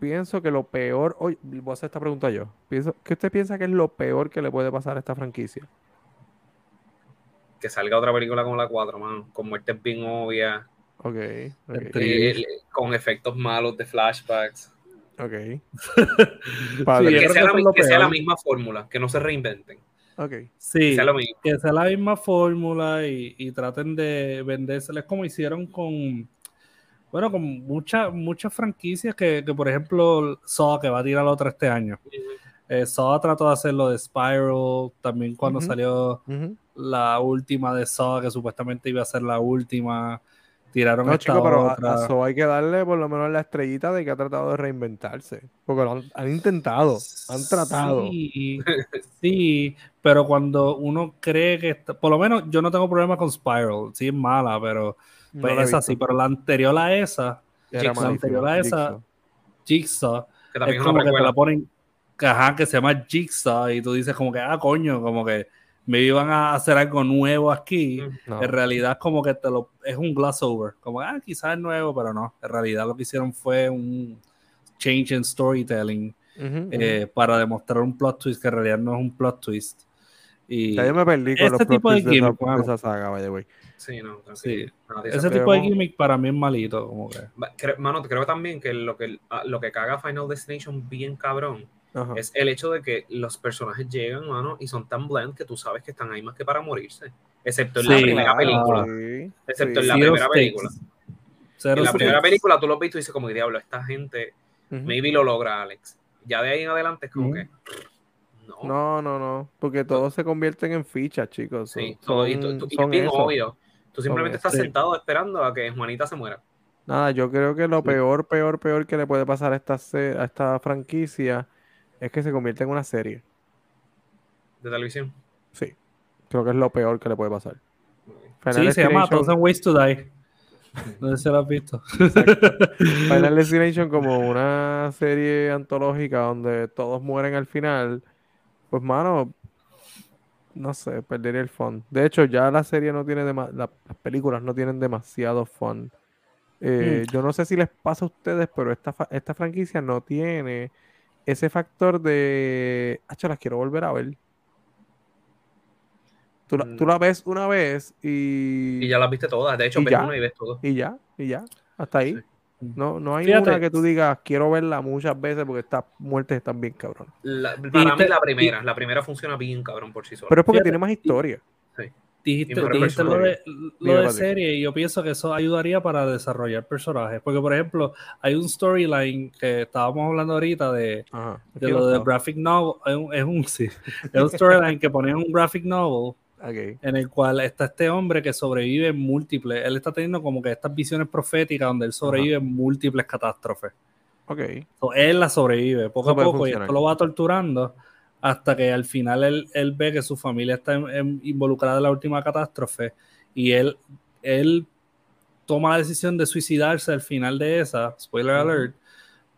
pienso que lo peor. Oye, voy a hacer esta pregunta yo. Pienso, ¿Qué usted piensa que es lo peor que le puede pasar a esta franquicia? Que salga otra película como la 4, mano, con muertes bien obvias, Ok, ok, Tri- le- con efectos malos de flashbacks. ok. Padre, que sea, que la, que sea misma fórmula, que no se reinventen. ok. Sí, Que sea lo mismo. que sea la misma fórmula y, y traten de vendérselas como hicieron con, bueno, con muchas muchas franquicias que, que, por ejemplo, Saw, que va a tirar la otra este año. Eh, Saw trató de hacerlo de Spiral, también cuando salió la última de Saw, que supuestamente iba a ser la última. Tiraron No, esta chico, pero a, otra. a Saw hay que darle por lo menos la estrellita de que ha tratado de reinventarse. Porque lo han, han intentado, han tratado. Sí, sí, pero cuando uno cree que está, por lo menos yo no tengo problema con Spiral, sí es mala, pero No pues la he esa sí, pero la anterior a esa, Era Jigsaw. malísima, anterior a esa, Jigsaw. Jigsaw, Que es también es una como que te la ponen, ajá, que se llama Jigsaw y tú dices como que, ah, coño, como que me iban a hacer algo nuevo aquí. No. En realidad como que te lo, es un glass over. Como, ah, quizás es nuevo, pero no. En realidad lo que hicieron fue un change in storytelling Ujú, ujú. eh, para demostrar un plot twist que en realidad no es un plot twist. Y Ya yo me perdí con ese los tipo de twists de, esa, gimmick, de esa saga, by the way. Sí, no, sí, Nadie ese se- tipo de gimmick para mí es malito. Como que, Va- cre- Mano, creo también que lo que, ah, lo que caga Final Destination bien cabrón Ajá. es el hecho de que los personajes llegan, mano, y son tan blend que tú sabes que están ahí más que para morirse. Excepto en la primera película. Sí, Excepto sí. en la Zero primera stakes. película. Zero En la stakes. primera película tú lo ves y tú dices como, diablo, esta gente maybe lo logra, Alex. Ya de ahí en adelante es como que... No. No, no, no. Porque todos se convierten en fichas, chicos. sí, todo, y, tú- tú- y es bien eso. obvio. Tú simplemente estás sentado esperando a que Juanita se muera. Nada, yo creo que lo Sí. peor, peor, peor que le puede pasar a esta, a esta franquicia es que se convierta en una serie. De televisión. Sí. Creo que es lo peor que le puede pasar. Final Sí, se llama Thousand Ways to Die. No sé si lo has visto. Final Destination como una serie antológica donde todos mueren al final, pues mano, no sé, perdería el fun. De hecho, ya la serie no tiene dema- la- las películas no tienen demasiado fun. Eh, Yo no sé si les pasa a ustedes, pero esta, fa- esta franquicia no tiene ese factor de, ah, las quiero volver a ver. Tú Mm. la ves una vez y, Y ya las viste todas. De hecho, ¿Y ves ya? una y ves todo. y ya, y ya, hasta ahí. Sí. No, no hay Fíjate. una que tú digas, quiero verla muchas veces porque estas muertes están bien cabrón. La- para mí te- la primera. La primera funciona bien, cabrón, por sí sola. Pero es porque Fíjate, tiene más historia. Y mejor dijiste lo de, lo de serie y yo pienso que eso ayudaría para desarrollar personajes. Porque, por ejemplo, hay un storyline que estábamos hablando ahorita de, Ajá. de lo de graphic novel. Es un, es un, sí, es un storyline que ponían un graphic novel en el cual está este hombre que sobrevive en múltiples. Él está teniendo como que estas visiones proféticas donde él sobrevive en múltiples catástrofes. Ok. So, él la sobrevive poco a poco y esto lo va torturando hasta que al final él, él ve que su familia está en- en- involucrada en la última catástrofe y él, él toma la decisión de suicidarse al final de esa, spoiler alert,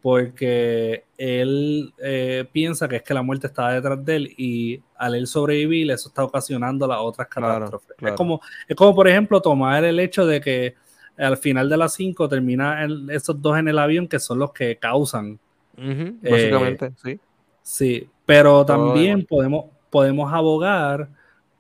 porque él eh, piensa que es que la muerte estaba detrás de él y al él sobrevivir eso está ocasionando las otras catástrofes. claro. Es, como, es como, por ejemplo, tomar el hecho de que al final de las 5 termina el- esos dos en el avión que son los que causan Eh, Básicamente, sí. Sí, pero también podemos, podemos abogar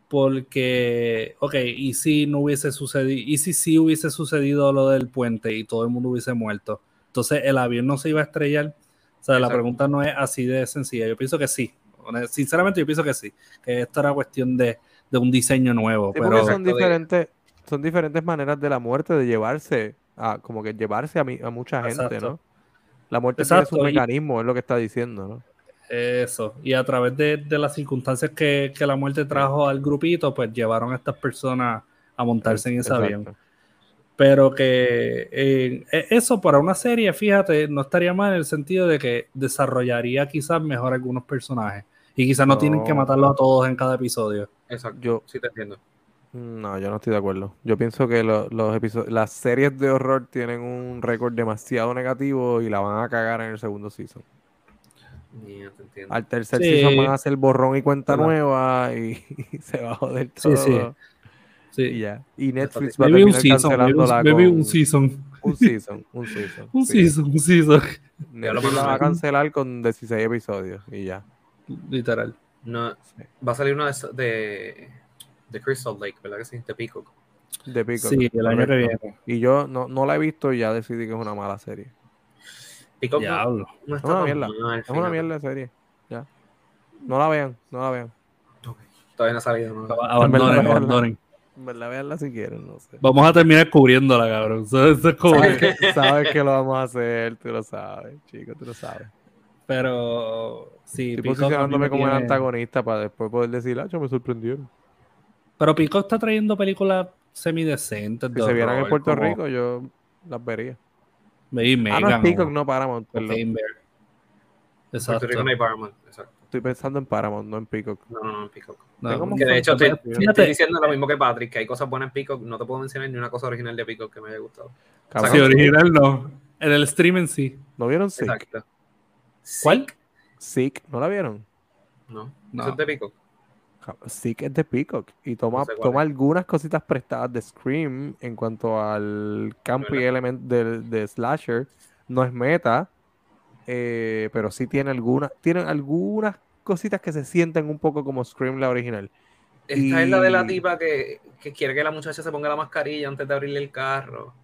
porque, ok, y si no hubiese sucedido, y si sí hubiese sucedido lo del puente y todo el mundo hubiese muerto, entonces el avión no se iba a estrellar. O sea, la pregunta no es así de sencilla. Yo pienso que sí. Sinceramente, yo pienso que sí. Que esto era cuestión de, de un diseño nuevo. Sí, pero son Exacto, de- diferentes, son diferentes maneras de la muerte, de llevarse a, como que llevarse a, mi- a mucha gente, Exacto. ¿no? La muerte Exacto, tiene su y- mecanismo, es lo que está diciendo, ¿no? Eso, y a través de, de las circunstancias que, que la muerte trajo al grupito, pues llevaron a estas personas a montarse en ese Exacto. avión. Pero que eh, e- eso para una serie, fíjate, no estaría mal en el sentido de que desarrollaría quizás mejor algunos personajes. Y quizás no, tienen que matarlos a todos en cada episodio. Exacto. Yo, Sí, te entiendo. no, yo no estoy de acuerdo. Yo pienso que lo- los episodios, las series de horror tienen un récord demasiado negativo y la van a cagar en el segundo season. Te entiendo. Al tercer Sí. season van a hacer borrón y cuenta Verdad. nueva y, se va a joder Sí, todo. sí. Y Sí. ya. Y Netflix va a Maybe un terminar season, cancelándola maybe con un season. un season, un season. Un sí. season, un season. Netflix la va a cancelar con 16 episodios y ya. Literal. No, Sí. va a salir una de, de, de Crystal Lake, ¿verdad que sí? De Peacock. De Peacock, Sí, el año que viene. Y yo no, no la he visto y ya decidí que es una mala serie. Peacock no, Diablo. no está una mierda. mal, Es una mierda de serie. Ya. No la vean, no la vean. Ok. Todavía no ha salido. ¿no? Abandonen, abandonen. En verdad, veanla si quieren, no sé. Vamos a terminar cubriéndola, cabrón. Eso, eso es como Sabes que- sabes que lo vamos a hacer, tú lo sabes, chico, tú lo sabes. Pero sí, Estoy posicionándome me como el tiene- antagonista para después poder decir, ah, me sorprendieron. Pero Pico está trayendo películas semidecentes. Si se vieran en Puerto como Rico, yo las vería. Baby Ah, no Megan Peacock, o- no Paramount, o perdón. Exacto. Puerto Rico no hay Paramount. Exacto. Estoy pensando en Paramount, no en Peacock. No, no, no, en Peacock. No, Tengo Que de hecho, te estoy diciendo lo mismo que Patrick, que hay cosas buenas en Peacock. No te puedo mencionar ni una cosa original de Peacock que me haya gustado. Cabrón, sí, original no. En el streaming sí. ¿No vieron Sick? Exacto. ¿Cuál? Sick, ¿no la vieron? No, No. eso es de Pico. Sick es de Peacock y toma, No sé cuál toma algunas cositas prestadas de Scream en cuanto al campo y element de, de Slasher. No es meta, eh, pero sí tiene algunas, tiene algunas cositas que se sienten un poco como Scream la original. Esta es la de la tipa que, que quiere que la muchacha se ponga la mascarilla antes de abrirle el carro.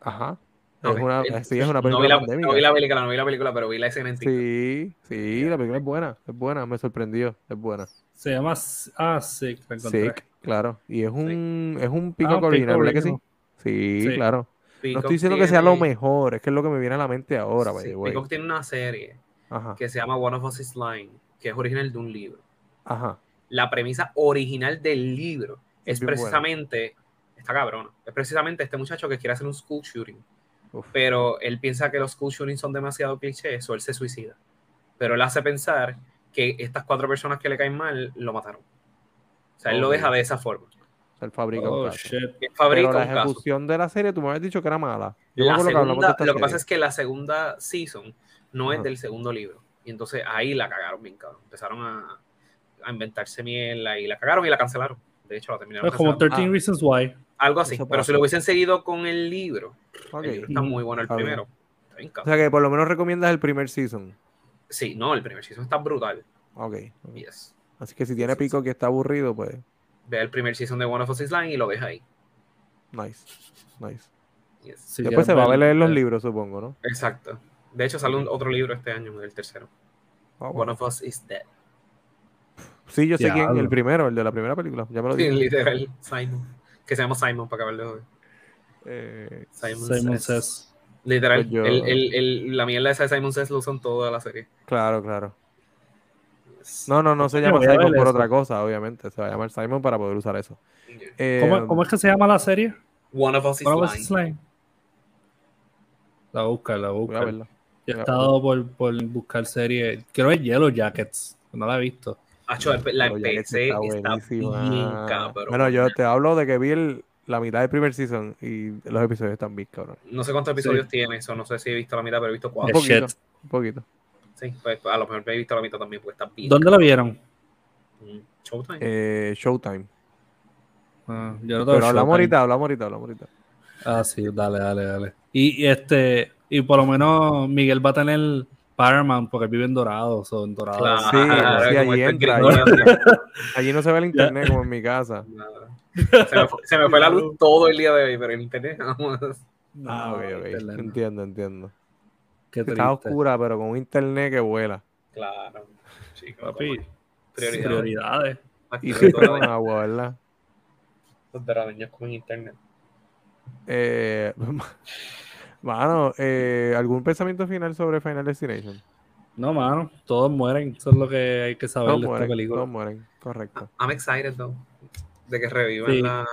Ajá. Es una, sí, es una no película vi, la, pandémica. no vi la película, no vi la película, pero vi la escena en TikTok. Sí, sí, la película es buena, es buena, me sorprendió, es buena. Se llama. Ah, Sick, la encontré. Sick, claro. Y es un, es un Peacock Ah, ¿verdad que sí? Sí, Sí. claro. No estoy diciendo que sea lo mejor, es que es lo que me viene a la mente ahora, sí. Peacock tiene una serie Ajá, que se llama One of Us is Lying, que es original de un libro. ajá. La premisa original del libro Es es bien buena. precisamente, está cabrona, es precisamente este muchacho que quiere hacer un school shooting, Uf. pero él piensa que los school shootings son demasiado clichés o él se suicida. Pero él hace pensar que estas cuatro personas que le caen mal lo mataron. O sea, él lo deja de esa forma. El fabrica un Oh, caso. shit. Él Pero fabrica la un caso. ejecución de la serie, tú me habías dicho que era mala. Yo me La que segunda, esta lo que pasa serie. es que la segunda season no es del segundo libro. Y entonces ahí la cagaron bien cabrón. Empezaron a, a inventarse mierda y la cagaron y la cancelaron. De hecho, la terminaron. Es como cancelando. 13 Ah. Reasons Why. Algo así. Pero si lo hubiesen seguido con el libro, Ok. el libro está muy bueno el primero. Está bien O sea que por lo menos recomiendas el primer season. Sí, no, el primer season está brutal. Ok. Yes. Así que si tiene Sí, pico que está aburrido, pues Ve el primer season de One of Us is Lying y lo ves ahí. nice. Nice. Yes. Después se va a ver- leer los libros, supongo, ¿no? Exacto. De hecho, sale un- otro libro este año, el tercero. Ah, One of Us is Dead. Sí, yo sé quién, Diablo. el primero, el de la primera película. Ya me lo Sí, dije. literal, Simon. Que se llama Simon para acabar de joder. Eh, Simon, Simon Says. Says. Literal, Pues yo- el, el, el- la mierda esa de Simon Says lo usan toda la serie. claro, claro. No, no, no se llama Simon por eso. otra cosa, obviamente. Se va a llamar Simon para poder usar eso. Eh, ¿Cómo, cómo es que se llama la serie? One of Us is One of Us. La busca, la busca. Yo he estado por, por buscar series. Quiero ver Yellow Jackets. No la he visto. Acho, la empecé, está, bien cabrón. Bueno, yo te hablo de que vi el- la mitad del primer season y los episodios están bien, cabrón. No sé cuántos episodios Sí. tiene eso, no sé si he visto la mitad, pero he visto Un cuatro. Es poquito, un poquito. Sí, pues a lo mejor he visto la mitad también, porque está bien. ¿Dónde la vieron? cabrón. Showtime. Eh, Showtime. Ah, yo no Pero hablamos ahorita, hablamos ahorita, hablamos ahorita. Ah, sí, dale, dale, dale. Y, y este, y por lo menos Miguel va a tener Paramount porque vive en Dorado, o en Dorado. Claro, sí, sí, como allí entra, allí no se ve el internet como en mi casa. Nada. Se me, fue, se me fue la luz todo el día de hoy, pero en internet vamos. No, Ah, ok, ok. internet. Entiendo, entiendo. Qué Está oscura, pero con un internet que vuela. Claro, chicos. Papi, Prioridades. prioridades. Y sí, todo, con agua, ¿verdad? Los doradeños con internet. Eh, mano, eh, ¿algún pensamiento final sobre Final Destination? No, mano, todos mueren. Eso es lo que hay que saber Todos de mueren, esta película. todos mueren, correcto. I'm excited, though, de que revivan Sí. la,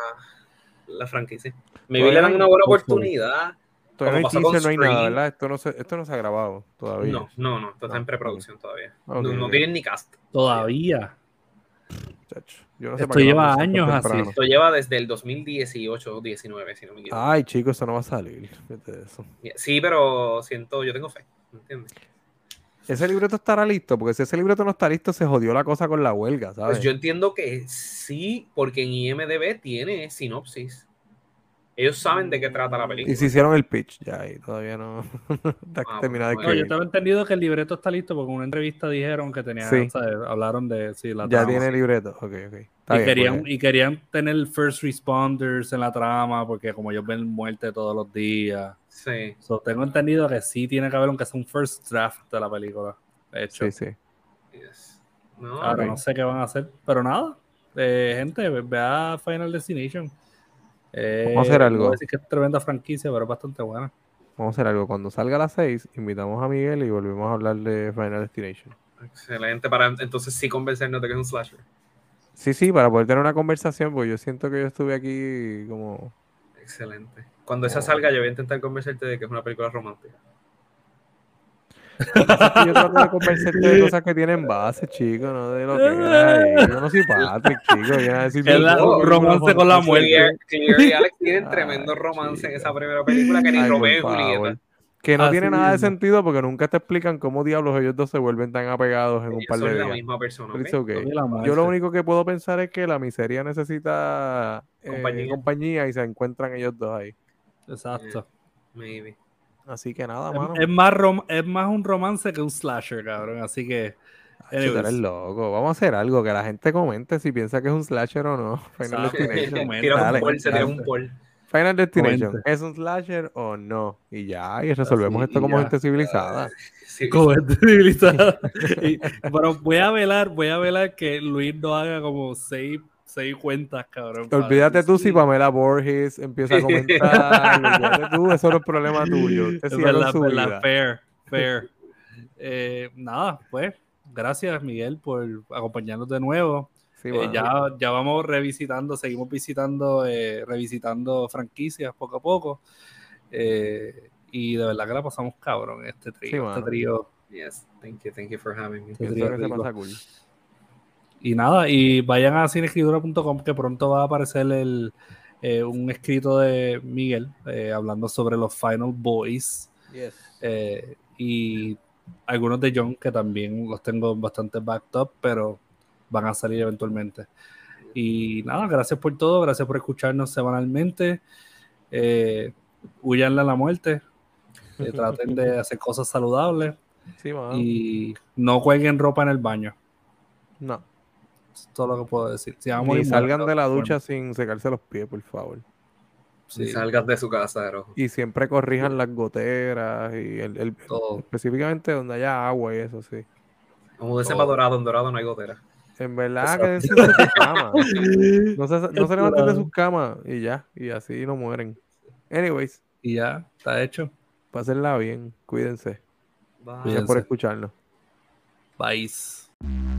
la franquicia. Me Todavía le dan una buena oportunidad. Todavía no pasó hay con teaser, no hay nada. ¿verdad? Esto no se, esto no se ha grabado todavía. No, no, no, esto está en preproducción todavía. No, tienen ni cast. Todavía. Chacho, Yo no sé Esto lleva años así. Esto lleva desde el 2018 o 19, si no me equivoco. Ay, chicos, eso no va a salir. Eso. Sí, pero siento, yo tengo fe. ¿me ¿Entiendes? Ese libreto estará listo, porque si ese libreto no está listo, se jodió la cosa con la huelga, ¿sabes? Pues yo entiendo que sí, porque en IMDB tiene sinopsis. Ellos saben de qué trata la película. Y se hicieron el pitch ya, y todavía no está Ah, terminado de bueno, No, yo tengo entendido que el libreto está listo porque en una entrevista dijeron que tenían, Sí. ¿sabes? hablaron de sí, la Ya trama. tiene libreto. Ok, ok. Está y, bien, querían, pues. y querían tener first responders en la trama porque como ellos ven muerte todos los días. Sí. So, tengo entendido que sí tiene que haber aunque sea un first draft de la película. Hecho. Sí, sí. yes. No, Ahora no sé qué van a hacer, pero nada. Eh, gente, ve, ve a Final Destination. Eh, Vamos a hacer algo. voy a decir que es tremenda franquicia, pero es bastante buena. Vamos a hacer algo. Cuando salga a las 6, invitamos a Miguel y volvemos a hablar de Final Destination. Excelente para entonces sí convencernos de que es un slasher. Sí, sí, para poder tener una conversación, porque yo siento que yo estuve aquí como... Excelente. Cuando esa Oh. salga, yo voy a intentar convencerte de que es una película romántica. Yo trato de convencerte de cosas que tienen base, chico, no de lo que era ahí. Yo no soy Patrick, chico. Viene a decir, Es la- "No, un romance con la muerte. Clear, Clear y Alex tienen Ay, tremendo romance en esa primera película que ni Romeo y favor. Julieta. Que no Así tiene nada de mismo. sentido porque nunca te explican cómo diablos ellos dos se vuelven tan apegados en un par de la días. misma persona. Pero ¿ok? it's okay. Toda la Yo lo único que puedo pensar es que la miseria necesita eh, Compañía. compañía. y se encuentran ellos dos ahí. Exacto. Maybe. Así que nada, Es- mano. Es, más rom- es más un romance que un slasher, cabrón. Así que. Ay, tú eres loco. Vamos a hacer algo, que la gente comente si piensa que es un slasher o no. Final. Destination. Tira un poll, se tira un poll. Final Destination. Comente. ¿Es un slasher o no? Y ya, y resolvemos Así, esto como ya. gente civilizada. Sí, Como gente civilizada. Y- pero voy a velar, voy a velar que Luis no haga como seis, seis cuentas, cabrón. Olvídate tú si Pamela Borges empieza a comentar. olvídate tú, eso no es problema tuyo. Es verdad, su verdad, vida. fair, fair. Eh, nada, pues, gracias Miguel por acompañarnos de nuevo. Sí, Eh, ya, ya vamos revisitando, seguimos visitando, eh, revisitando franquicias poco a poco. Eh, y de verdad que la pasamos cabrón este trío. Sí, este trío. Yes, thank you, thank you for having me. Este trío que se rico. pasa cool. Y nada, y vayan a cineescritura.com que pronto va a aparecer el, eh, un escrito de Miguel eh, hablando sobre los Final Boys eh, y algunos de John que también los tengo bastante backed up, pero van a salir eventualmente. Y nada, gracias por todo, gracias por escucharnos semanalmente. Eh, huyanle a la muerte, eh, traten de hacer cosas saludables Sí, y no cuelguen ropa en el baño. No. Es todo lo que puedo decir. Si morir salgan de la bueno, ducha sin secarse los pies, por favor. sí, Si salgas de su casa. Y siempre corrijan las goteras y el, el- todo. específicamente donde haya agua y eso sí. Como de Todo. para dorado, en dorado no hay gotera. En verdad, Exacto. quédense en sus camas. No se, no se levanten de sus camas y ya. Y así no mueren. Anyways, Y ya, está hecho. pásenla bien. Cuídense. Gracias por escucharnos. Bye.